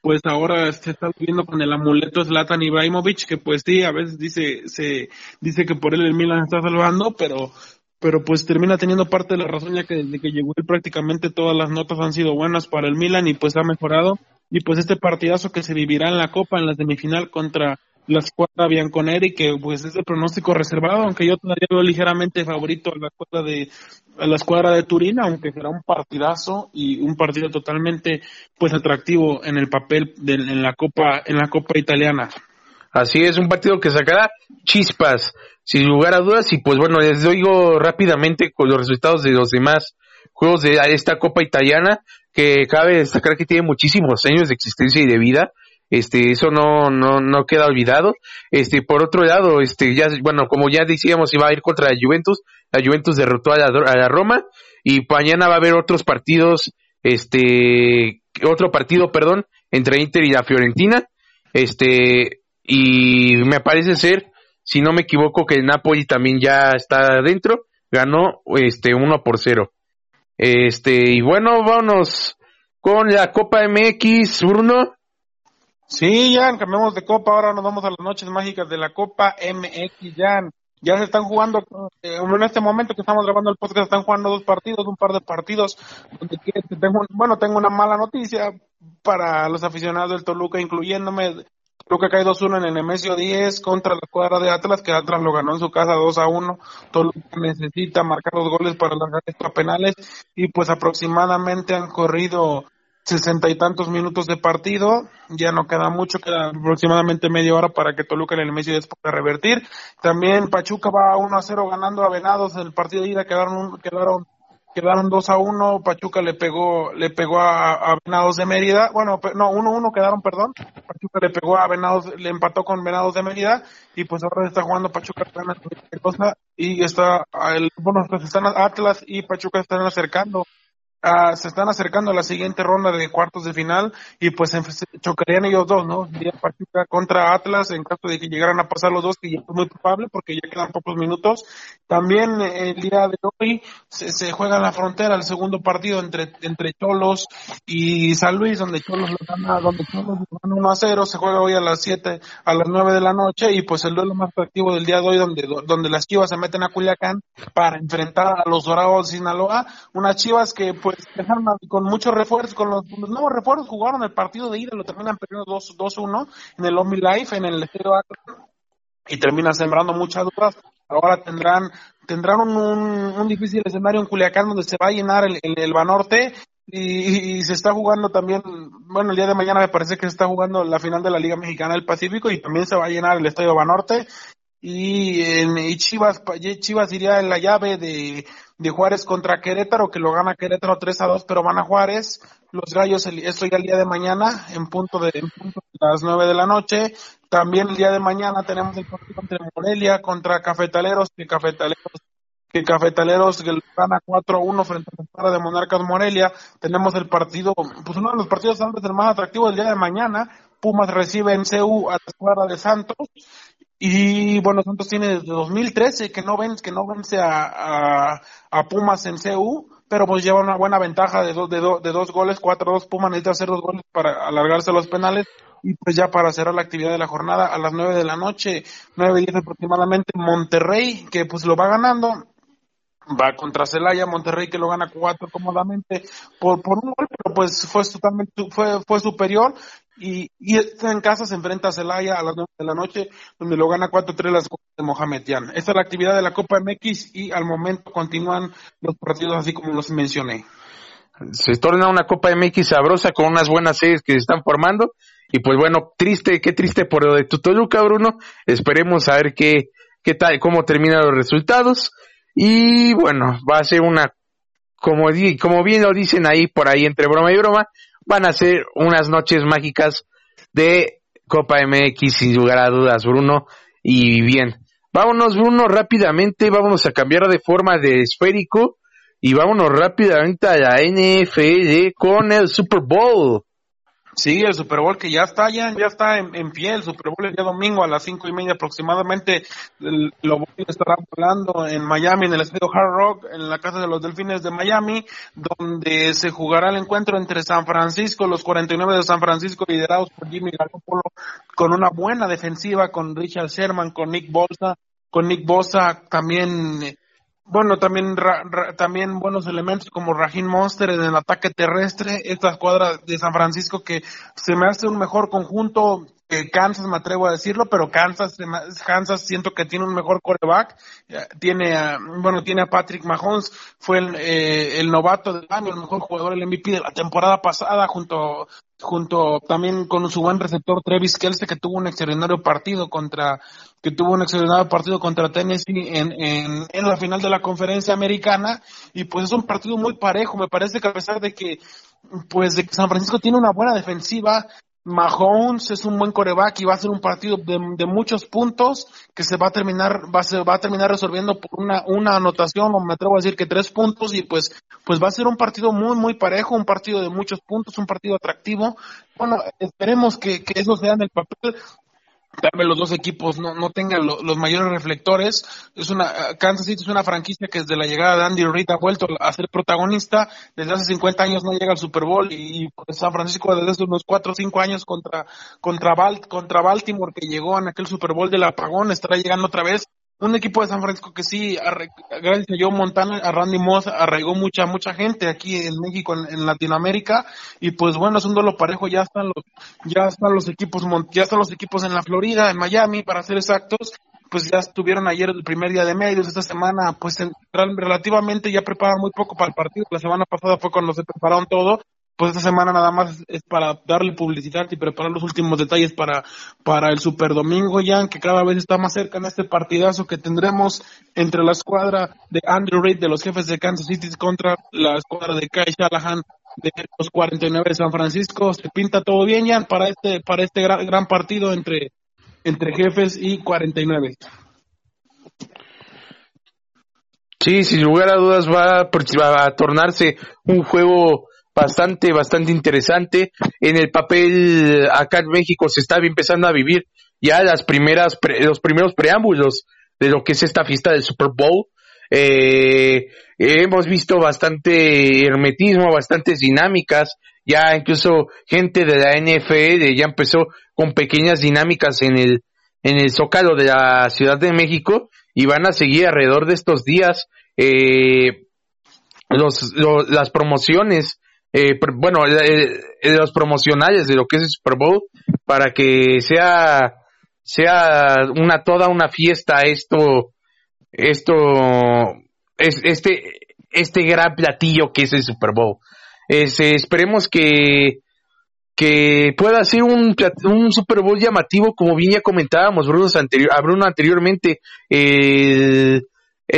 pues ahora se está viendo con el amuleto Zlatan Ibrahimovic, que pues sí, a veces dice, se dice que por él el Milan está salvando, pero pero pues termina teniendo parte de la razón ya que desde que llegó él prácticamente todas las notas han sido buenas para el Milan y pues ha mejorado. Y pues este partidazo que se vivirá en la Copa en la semifinal contra la escuadra Bianconeri que pues es de pronóstico reservado aunque yo todavía veo ligeramente favorito a la escuadra de a la escuadra de Turín aunque será un partidazo y un partido totalmente pues atractivo en el papel en la Copa en la Copa italiana Así es, un partido que sacará chispas, sin lugar a dudas, y pues bueno, les digo rápidamente con los resultados de los demás juegos de esta Copa Italiana, que cabe destacar que tiene muchísimos años de existencia y de vida, este, eso no, no, no queda olvidado. Este, por otro lado, este, ya, bueno, como ya decíamos, iba a ir contra la Juventus, la Juventus derrotó a la, a la Roma, y mañana va a haber otros partidos, este, otro partido, perdón, entre Inter y la Fiorentina, este, y me parece ser, si no me equivoco, que el Napoli también ya está adentro, ganó este 1 por 0. Este, y bueno, vámonos con la Copa MX, Bruno. Sí, ya cambiamos de Copa, ahora nos vamos a las noches mágicas de la Copa MX, ya. Ya se están jugando, eh, en este momento que estamos grabando el podcast, están jugando dos partidos, un par de partidos. Donde tengo, bueno, tengo una mala noticia para los aficionados del Toluca, incluyéndome. Que cae 2-1 en el Nemesio 10 contra la cuadra de Atlas, que Atlas lo ganó en su casa 2-1. Toluca necesita marcar los goles para las esto penales y pues aproximadamente han corrido sesenta y tantos minutos de partido, ya no queda mucho, queda aproximadamente media hora para que Toluca en el Nemesio 10 pueda revertir. También Pachuca va 1-0 ganando a Venados, en el partido de ida quedaron, quedaron quedaron 2 a 1, Pachuca le pegó le pegó a, Venados de Mérida, bueno, no, 1 1 quedaron, perdón, Pachuca le pegó a Venados, le empató con Venados de Mérida y pues ahora está jugando Pachuca y está el bueno, pues están Atlas y Pachuca están acercando Ah, se están acercando a la siguiente ronda de cuartos de final y pues chocarían ellos dos, ¿no? Día Pachuca contra Atlas en caso de que llegaran a pasar los dos, que ya es muy probable porque ya quedan pocos minutos. También el día de hoy se, juega en la frontera el segundo partido entre, entre Cholos y San Luis, donde Cholos lo gana, donde Cholos gana 1 a 0, se juega hoy a las 7, a las 9 de la noche y pues el duelo más atractivo del día de hoy donde, donde las Chivas se meten a Culiacán para enfrentar a los Dorados de Sinaloa, unas Chivas que pues dejaron con muchos refuerzos, con los, nuevos refuerzos jugaron el partido de ida, lo terminan perdiendo 2-1 en el Omi Life, en el Estadio y terminan sembrando muchas dudas. Ahora tendrán tendrán un, un, difícil escenario en Culiacán donde se va a llenar el, el, Banorte y, se está jugando también, bueno, el día de mañana me parece que se está jugando la final de la Liga Mexicana del Pacífico y también se va a llenar el Estadio Banorte y, y Chivas, Chivas iría en la llave de, de Juárez contra Querétaro, que lo gana Querétaro 3 a 2, pero van a Juárez. Los Gallos, esto ya el día de mañana, en punto de, punto de las 9 de la noche. También el día de mañana tenemos el partido entre Morelia contra Cafetaleros, que Cafetaleros que Cafetaleros gana 4-1 frente a la escuadra de Monarcas Morelia. Tenemos el partido, pues uno de los partidos tal vez el más atractivo del día de mañana. Pumas recibe en CU a la escuadra de Santos y bueno, Santos tiene desde 2013 que no vence, que no vence a, a, Pumas en CU, pero pues lleva una buena ventaja de dos, de, de dos goles, cuatro dos Pumas necesita hacer dos goles para alargarse los penales y pues ya para cerrar la actividad de la jornada a las nueve de la noche, nueve diez aproximadamente, Monterrey, que pues lo va ganando, va contra Celaya, Monterrey que lo gana cuatro cómodamente por, por un gol, pero pues fue totalmente fue, fue superior y, y en casa se enfrenta a Celaya a las nueve de la noche, donde lo gana 4-3 las de Mohamed Yan. Esta es la actividad de la Copa MX y al momento continúan los partidos así como los mencioné. Se torna una Copa MX sabrosa con unas buenas series que se están formando. Y pues bueno, triste, qué triste por lo de Tutoluca, Bruno. Esperemos a ver qué, qué tal, cómo terminan los resultados. Y bueno, va a ser una, como, como bien lo dicen ahí por ahí entre broma y broma, van a ser unas noches mágicas de Copa MX sin lugar a dudas, Bruno. Y bien, vámonos, Bruno, rápidamente, vámonos a cambiar de forma de esférico y vámonos rápidamente a la NFL con el Super Bowl. Sí, el Super Bowl que ya está, ya, ya está en, en, pie, el Super Bowl el día domingo a las cinco y media aproximadamente, lo estará volando en Miami, en el estadio Hard Rock, en la casa de los Delfines de Miami, donde se jugará el encuentro entre San Francisco, los 49 de San Francisco liderados por Jimmy Garoppolo, con una buena defensiva, con Richard Sherman, con Nick Bosa, con Nick Bosa también bueno, también, también buenos elementos como Rajin Monster en el ataque terrestre, esta escuadra de San Francisco que se me hace un mejor conjunto que Kansas, me atrevo a decirlo, pero Kansas, Kansas siento que tiene un mejor quarterback, tiene a, bueno, tiene a Patrick Mahomes, fue el, eh, el novato del año, el mejor jugador, el MVP de la temporada pasada, junto junto también con su buen receptor Travis Kelce que tuvo un extraordinario partido contra que tuvo un extraordinario partido contra Tennessee en, en, en, la final de la conferencia americana. Y pues es un partido muy parejo. Me parece que a pesar de que pues de que San Francisco tiene una buena defensiva Mahomes es un buen coreback y va a ser un partido de, muchos puntos que se va a terminar va a, va a terminar resolviendo por una, una anotación o me atrevo a decir que tres puntos y pues pues va a ser un partido muy muy parejo un partido de muchos puntos un partido atractivo. Bueno esperemos que, que eso sea en el papel vez los dos equipos no, no tengan los mayores reflectores. Es una, Kansas City es una franquicia que desde la llegada de Andy Reid ha vuelto a ser protagonista. Desde hace 50 años no llega al Super Bowl y, pues, San Francisco desde hace unos 4 o 5 años contra, contra, contra Baltimore que llegó en aquel Super Bowl del apagón estará llegando otra vez un equipo de San Francisco que sí, gracias a Joe Montana, a Randy Moss, arraigó mucha, mucha gente aquí en México, en, Latinoamérica, y pues bueno, es un duelo parejo, ya están los, ya están los equipos, ya están los equipos en la Florida, en Miami, para ser exactos, pues ya estuvieron ayer el primer día de medios, esta semana, pues relativamente ya preparan muy poco para el partido, la semana pasada fue cuando se prepararon todo, pues esta semana nada más es para darle publicidad y preparar los últimos detalles para, para el Super Domingo ya, que cada vez está más cerca en este partidazo que tendremos entre la escuadra de Andrew Reid de los jefes de Kansas City contra la escuadra de Kai Shanahan de los 49 de San Francisco. Se pinta todo bien ya para este, para este gran, gran partido entre, entre jefes y 49. Sí, sin lugar a dudas va, va a tornarse un juego bastante, bastante interesante. En el papel acá en México se está empezando a vivir ya las primeras, los primeros preámbulos de lo que es esta fiesta del Super Bowl. Eh, hemos visto bastante hermetismo, bastantes dinámicas. Ya incluso gente de la NFL ya empezó con pequeñas dinámicas en el, en el zócalo de la Ciudad de México y van a seguir alrededor de estos días eh, los, las promociones eh, bueno, eh, los promocionales de lo que es el Super Bowl para que sea sea una toda una fiesta esto esto es este este gran platillo que es el Super Bowl. esperemos que que pueda ser un, un Super Bowl llamativo, como bien ya comentábamos Bruno, anterior, a Bruno anteriormente. El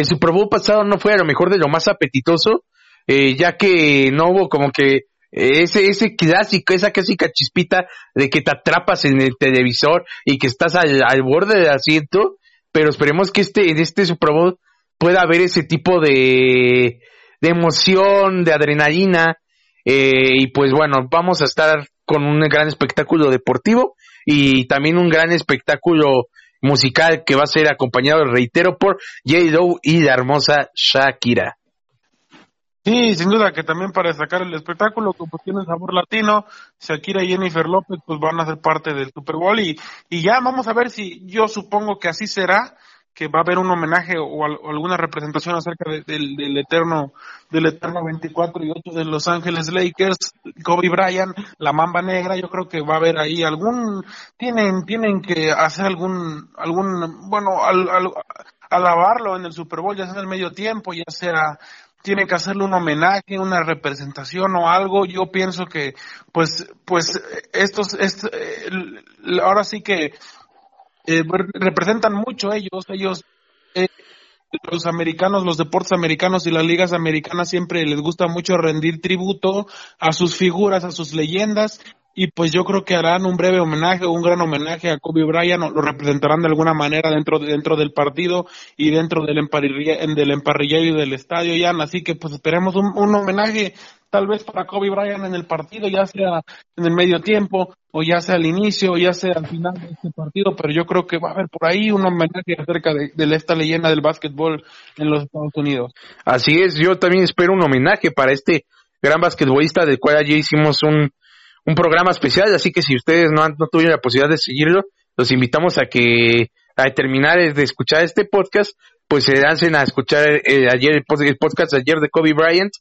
Super Bowl pasado no fue a lo mejor de lo más apetitoso, eh, ya que no hubo como que ese, ese clásico, esa clásica chispita de que te atrapas en el televisor y que estás al, borde del asiento, pero esperemos que este, en este Super pueda haber ese tipo de, de emoción, de adrenalina, eh, y pues bueno, vamos a estar con un gran espectáculo deportivo y también un gran espectáculo musical que va a ser acompañado, reitero, por J-Lo y la hermosa Shakira. Sí, sin duda que también para destacar el espectáculo, como tiene sabor latino, Shakira y Jennifer López pues van a ser parte del Super Bowl y, y ya vamos a ver si yo supongo que así será, que va a haber un homenaje o, alguna representación acerca del, del eterno del eterno 24 y 8 de Los Ángeles Lakers, Kobe Bryant, la Mamba Negra, yo creo que va a haber ahí algún tienen tienen que hacer algún algún bueno al, al, alabarlo en el Super Bowl, ya sea en el medio tiempo, ya sea tiene que hacerle un homenaje, una representación o algo. Yo pienso que, pues, pues estos, eh, ahora sí que eh, representan mucho ellos, ellos, eh, los americanos, los deportes americanos y las ligas americanas siempre les gusta mucho rendir tributo a sus figuras, a sus leyendas y pues yo creo que harán un breve homenaje, un gran homenaje a Kobe Bryant, o lo representarán de alguna manera dentro, dentro del partido y dentro del, del emparrillero del estadio, Jan, así que pues esperemos un, un homenaje tal vez para Kobe Bryant en el partido, ya sea en el medio tiempo, o ya sea al inicio, o ya sea al final de este partido, pero yo creo que va a haber por ahí un homenaje acerca de, de esta leyenda del básquetbol en los Estados Unidos. Así es, yo también espero un homenaje para este gran basquetbolista del cual allí hicimos un, un programa especial, así que si ustedes no, han, no tuvieron la posibilidad de seguirlo, los invitamos a que al terminar de escuchar este podcast, pues se lancen a escuchar eh, ayer el, podcast ayer de Kobe Bryant,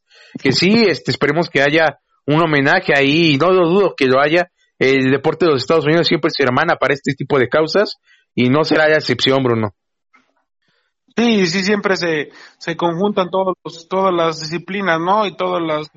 que sí, este, esperemos que haya un homenaje ahí, y no lo dudo que lo haya, el deporte de los Estados Unidos siempre se hermana para este tipo de causas, y no será la excepción, Bruno. Sí, sí, siempre se, se conjuntan todos todas las disciplinas, ¿no? Y todas las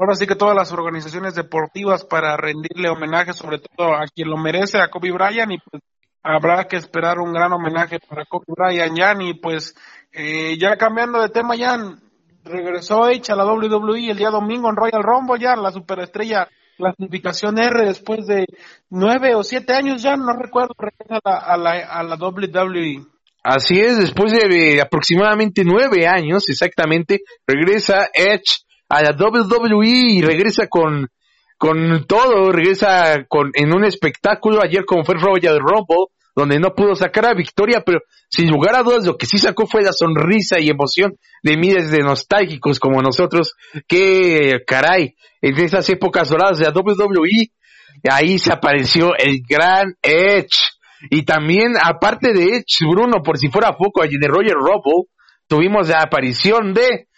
ahora sí que todas las organizaciones deportivas para rendirle homenaje sobre todo a quien lo merece, a Kobe Bryant, y pues habrá que esperar un gran homenaje para Kobe Bryant, Jan, y pues eh, ya cambiando de tema, Jan, regresó Edge a la WWE el día domingo en Royal Rumble, ya la superestrella clasificación R después de nueve o siete años, ya no recuerdo, regresa a la, a la WWE. Así es, después de aproximadamente nueve años, exactamente, regresa Edge a la WWE y regresa con, con todo, regresa con, en un espectáculo ayer como fue Royal Rumble, donde no pudo sacar a victoria, pero sin lugar a dudas lo que sí sacó fue la sonrisa y emoción de miles de nostálgicos como nosotros, que caray, en esas épocas doradas de la WWE, ahí se apareció el gran Edge. Y también, aparte de Edge, Bruno, por si fuera poco, allí de Royal Rumble, tuvimos la aparición de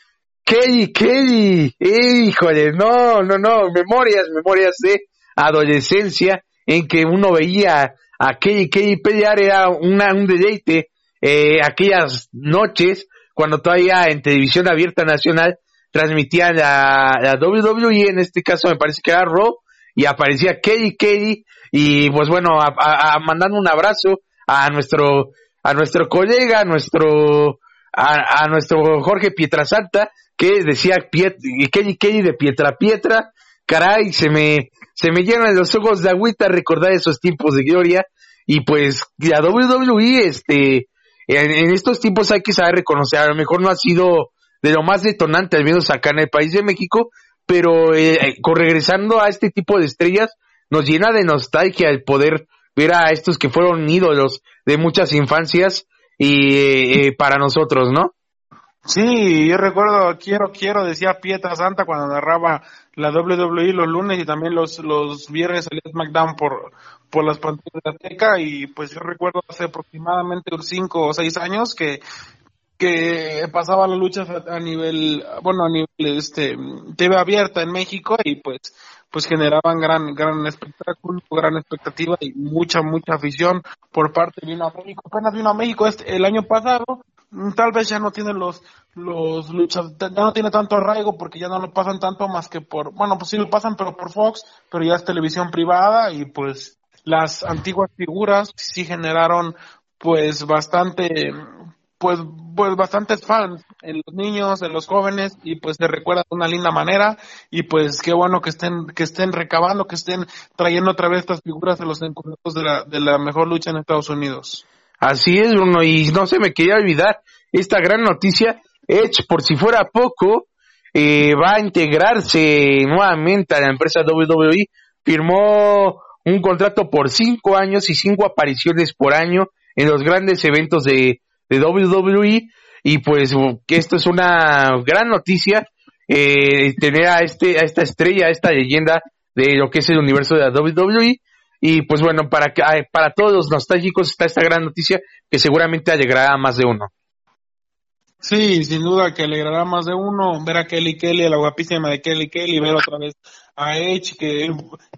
Kelly, Kelly, híjole, no, no, no, memorias, memorias de adolescencia en que uno veía a Kelly, Kelly pelear era una, un deleite, eh, aquellas noches cuando todavía en televisión abierta nacional transmitían la, la WWE, en este caso me parece que era Raw, y aparecía Kelly, Kelly, y pues bueno, a, mandando un abrazo a nuestro, a nuestro colega, a nuestro, a, a nuestro Jorge Pietrasanta, que decía Kelly Kelly de Pietra Pietra, caray, se me, se me llenan los ojos de agüita recordar esos tiempos de gloria, y pues la WWE, este, en, estos tiempos hay que saber reconocer, a lo mejor no ha sido de lo más detonante, al menos acá en el país de México, pero eh, eh regresando a este tipo de estrellas, nos llena de nostalgia el poder ver a estos que fueron ídolos de muchas infancias y eh, eh para nosotros, ¿no? Sí, yo recuerdo, quiero, quiero, decía Pietra Santa cuando narraba la WWE los lunes y también los, los viernes salía SmackDown por, por las pantallas de Azteca y pues yo recuerdo hace aproximadamente cinco o seis años que, que pasaba la lucha a nivel, bueno, a nivel este, TV abierta en México y pues, pues generaban gran, gran espectáculo, gran expectativa y mucha, mucha afición por parte de Vino a México. Apenas vino a México este, el año pasado tal vez ya no tiene los los luchas, ya no tiene tanto arraigo porque ya no lo pasan tanto más que por, bueno, pues sí lo pasan pero por Fox, pero ya es televisión privada y pues las antiguas figuras sí generaron pues bastante pues pues bastantes fans en los niños, en los jóvenes y pues se recuerda de una linda manera y pues qué bueno que estén que estén recabando, que estén trayendo otra vez estas figuras de los encuentros de la de la mejor lucha en Estados Unidos. Así es, Bruno, y no se me quería olvidar esta gran noticia. Edge, por si fuera poco, eh, va a integrarse nuevamente a la empresa WWE. Firmó un contrato por cinco años y cinco apariciones por año en los grandes eventos de, WWE. Y pues que esto es una gran noticia, eh, tener a, este, a esta estrella, a esta leyenda de lo que es el universo de la WWE. Y pues bueno, para, para todos los nostálgicos está esta gran noticia que seguramente alegrará a más de uno. Sí, sin duda que alegrará a más de uno ver a Kelly Kelly, a la guapísima de Kelly Kelly, ver otra vez a Edge, que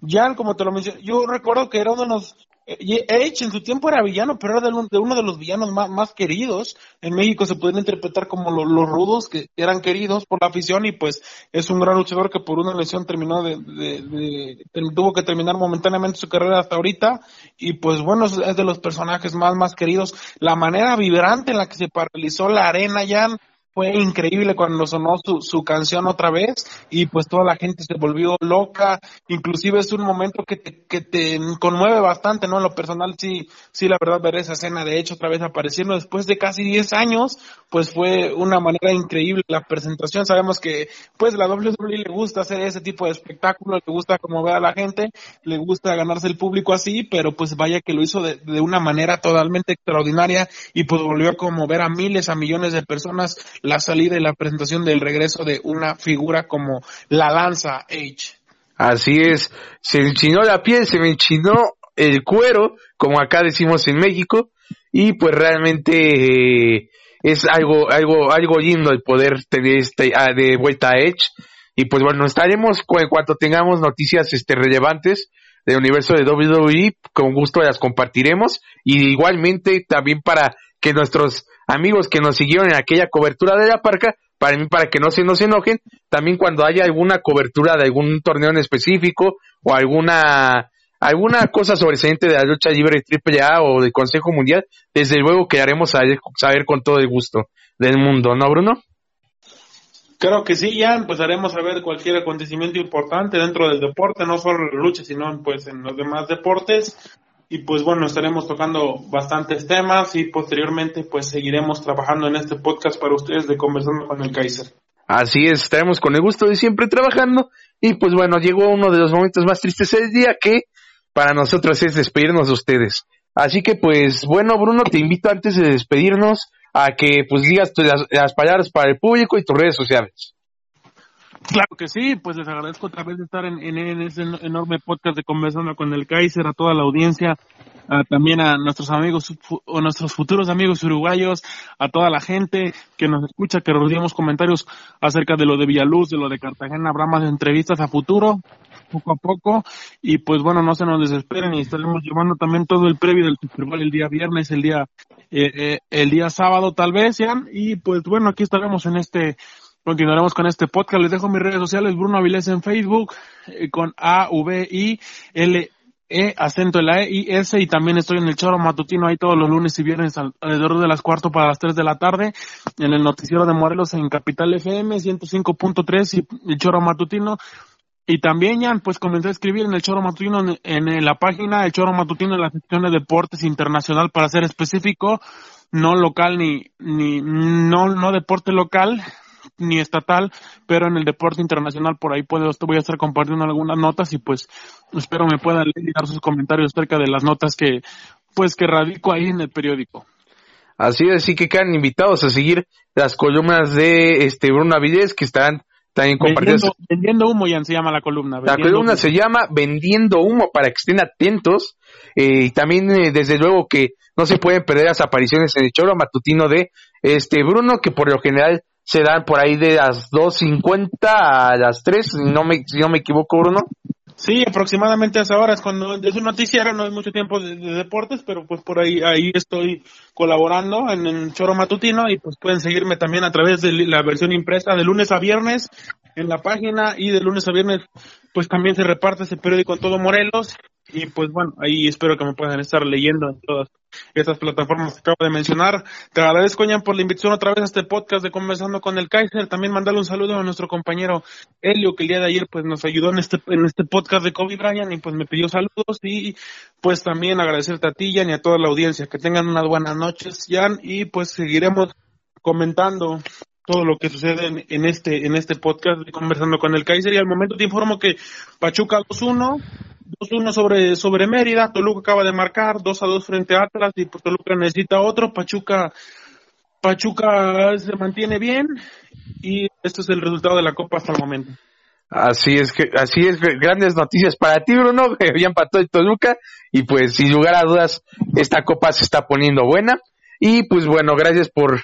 Jan, como te lo mencioné, yo recuerdo que era uno de los Edge en su tiempo era villano, pero era de, uno de los villanos más, queridos. En México se pueden interpretar como los rudos que eran queridos por la afición y pues es un gran luchador que por una lesión terminó de, tuvo que terminar momentáneamente su carrera hasta ahorita y pues bueno, es de los personajes más, más queridos. La manera vibrante en la que se paralizó la arena ya fue increíble cuando sonó su, su canción otra vez y pues toda la gente se volvió loca, inclusive es un momento que te, que te conmueve bastante, ¿no? En lo personal sí, sí la verdad ver esa escena de hecho otra vez apareciendo después de casi 10 años, pues fue una manera increíble la presentación, sabemos que pues la WWE le gusta hacer ese tipo de espectáculo, le gusta como ve a la gente, le gusta ganarse el público así, pero pues vaya que lo hizo de, de una manera totalmente extraordinaria y pues volvió a conmover a miles, a millones de personas la salida y la presentación del regreso de una figura como la Lanza H. Así es, se enchinó la piel, se me enchinó el cuero, como acá decimos en México, y pues realmente eh, es algo, algo, algo lindo el poder tener este ah, de vuelta a Edge. Y pues bueno, estaremos en cuanto tengamos noticias este relevantes del universo de WWE, con gusto las compartiremos. Y igualmente también para que nuestros amigos que nos siguieron en aquella cobertura de la parca, para mí, para que no se nos enojen, también cuando haya alguna cobertura de algún torneo en específico o alguna alguna cosa sobresaliente de la lucha libre triple A o del Consejo Mundial, desde luego que haremos saber, con todo el gusto del mundo, ¿no, Bruno? Creo que sí, ya pues haremos saber cualquier acontecimiento importante dentro del deporte, no solo en la lucha, sino pues en los demás deportes y pues bueno, estaremos tocando bastantes temas y posteriormente pues seguiremos trabajando en este podcast para ustedes de Conversando con el Kaiser. Así es, estaremos con el gusto de siempre trabajando y pues bueno, llegó uno de los momentos más tristes del día que para nosotros es despedirnos de ustedes. Así que pues bueno, Bruno, te invito antes de despedirnos a que pues digas las, las palabras para el público y tus redes sociales. Claro que sí, pues les agradezco otra vez de estar en, en, ese enorme podcast de Conversando con el Kaiser, a toda la audiencia, a, también a nuestros amigos o nuestros futuros amigos uruguayos, a toda la gente que nos escucha, que rodeamos comentarios acerca de lo de Villaluz, de lo de Cartagena, habrá más entrevistas a futuro, poco a poco, y pues bueno, no se nos desesperen y estaremos llevando también todo el previo del Super Bowl el día viernes, el día, eh, eh, el día sábado tal vez, ya, y pues bueno, aquí estaremos en este Continuaremos con este podcast. Les dejo mis redes sociales, Bruno Avilés en Facebook, eh, con A, V, I, L, E, acento en la E y S, y también estoy en el Choro Matutino ahí todos los lunes y viernes alrededor de las cuarto para las tres de la tarde, en el noticiero de Morelos en Capital FM 105.3 y el Choro Matutino. Y también ya, pues comencé a escribir en el Choro Matutino, en, en la página El Choro Matutino en la sección de deportes internacional para ser específico, no local ni, ni, no, no deporte local, ni estatal, pero en el deporte internacional por ahí puedo, voy a estar compartiendo algunas notas y pues espero me puedan leer y dar sus comentarios acerca de las notas que pues que radico ahí en el periódico. Así es, así que quedan invitados a seguir las columnas de este Bruno Avilés que están también compartidas. Vendiendo, vendiendo humo ya se llama la columna. La columna humo. se llama Vendiendo humo para que estén atentos eh, y también eh, desde luego que no se pueden perder las apariciones en el choro matutino de este Bruno que por lo general se dan por ahí de las 2.50 a las 3, si no me, si no me equivoco, Bruno. Sí, aproximadamente a esa hora es cuando es un noticiero, no hay mucho tiempo de, de, deportes, pero pues por ahí ahí estoy colaborando en, en Choro Matutino y pues pueden seguirme también a través de la versión impresa de lunes a viernes en la página y de lunes a viernes pues también se reparte ese periódico en todo Morelos y pues bueno, ahí espero que me puedan estar leyendo en todas estas plataformas que acabo de mencionar. Te agradezco, Jan, por la invitación otra vez a este podcast de Conversando con el Kaiser. También mandarle un saludo a nuestro compañero Helio, que el día de ayer pues nos ayudó en este, en este podcast de Kobe Bryant y pues me pidió saludos y pues también agradecerte a ti, Jan, y a toda la audiencia. Que tengan unas buenas noches, Jan, y pues seguiremos comentando todo lo que sucede en, en, este en este podcast de conversando con el Kaiser y al momento te informo que Pachuca 2-1 2-1 sobre sobre Mérida, Toluca acaba de marcar 2-2 frente a Atlas y pues Toluca necesita otro, Pachuca Pachuca se mantiene bien y este es el resultado de la Copa hasta el momento. Así es que, así es, grandes noticias para ti, Bruno, que ya empató el Toluca, y pues sin lugar a dudas, esta copa se está poniendo buena, y pues bueno, gracias por,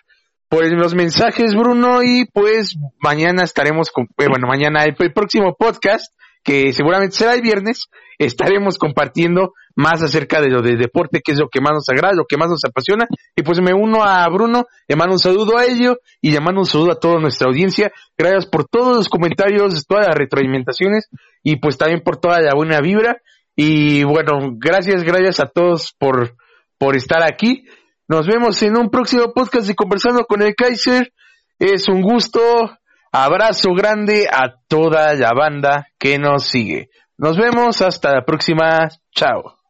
por los mensajes, Bruno, y pues mañana estaremos con, eh, bueno, mañana el, el, próximo podcast, que seguramente será el viernes, estaremos compartiendo más acerca de lo de deporte, que es lo que más nos agrada, lo que más nos apasiona, y pues me uno a Bruno, le mando un saludo a ello, y le mando un saludo a toda nuestra audiencia, gracias por todos los comentarios, todas las retroalimentaciones, y pues también por toda la buena vibra, y bueno, gracias, gracias a todos por, por estar aquí, nos vemos en un próximo podcast de Conversando con el Kaiser. Es un gusto. Abrazo grande a toda la banda que nos sigue. Nos vemos hasta la próxima. Chao.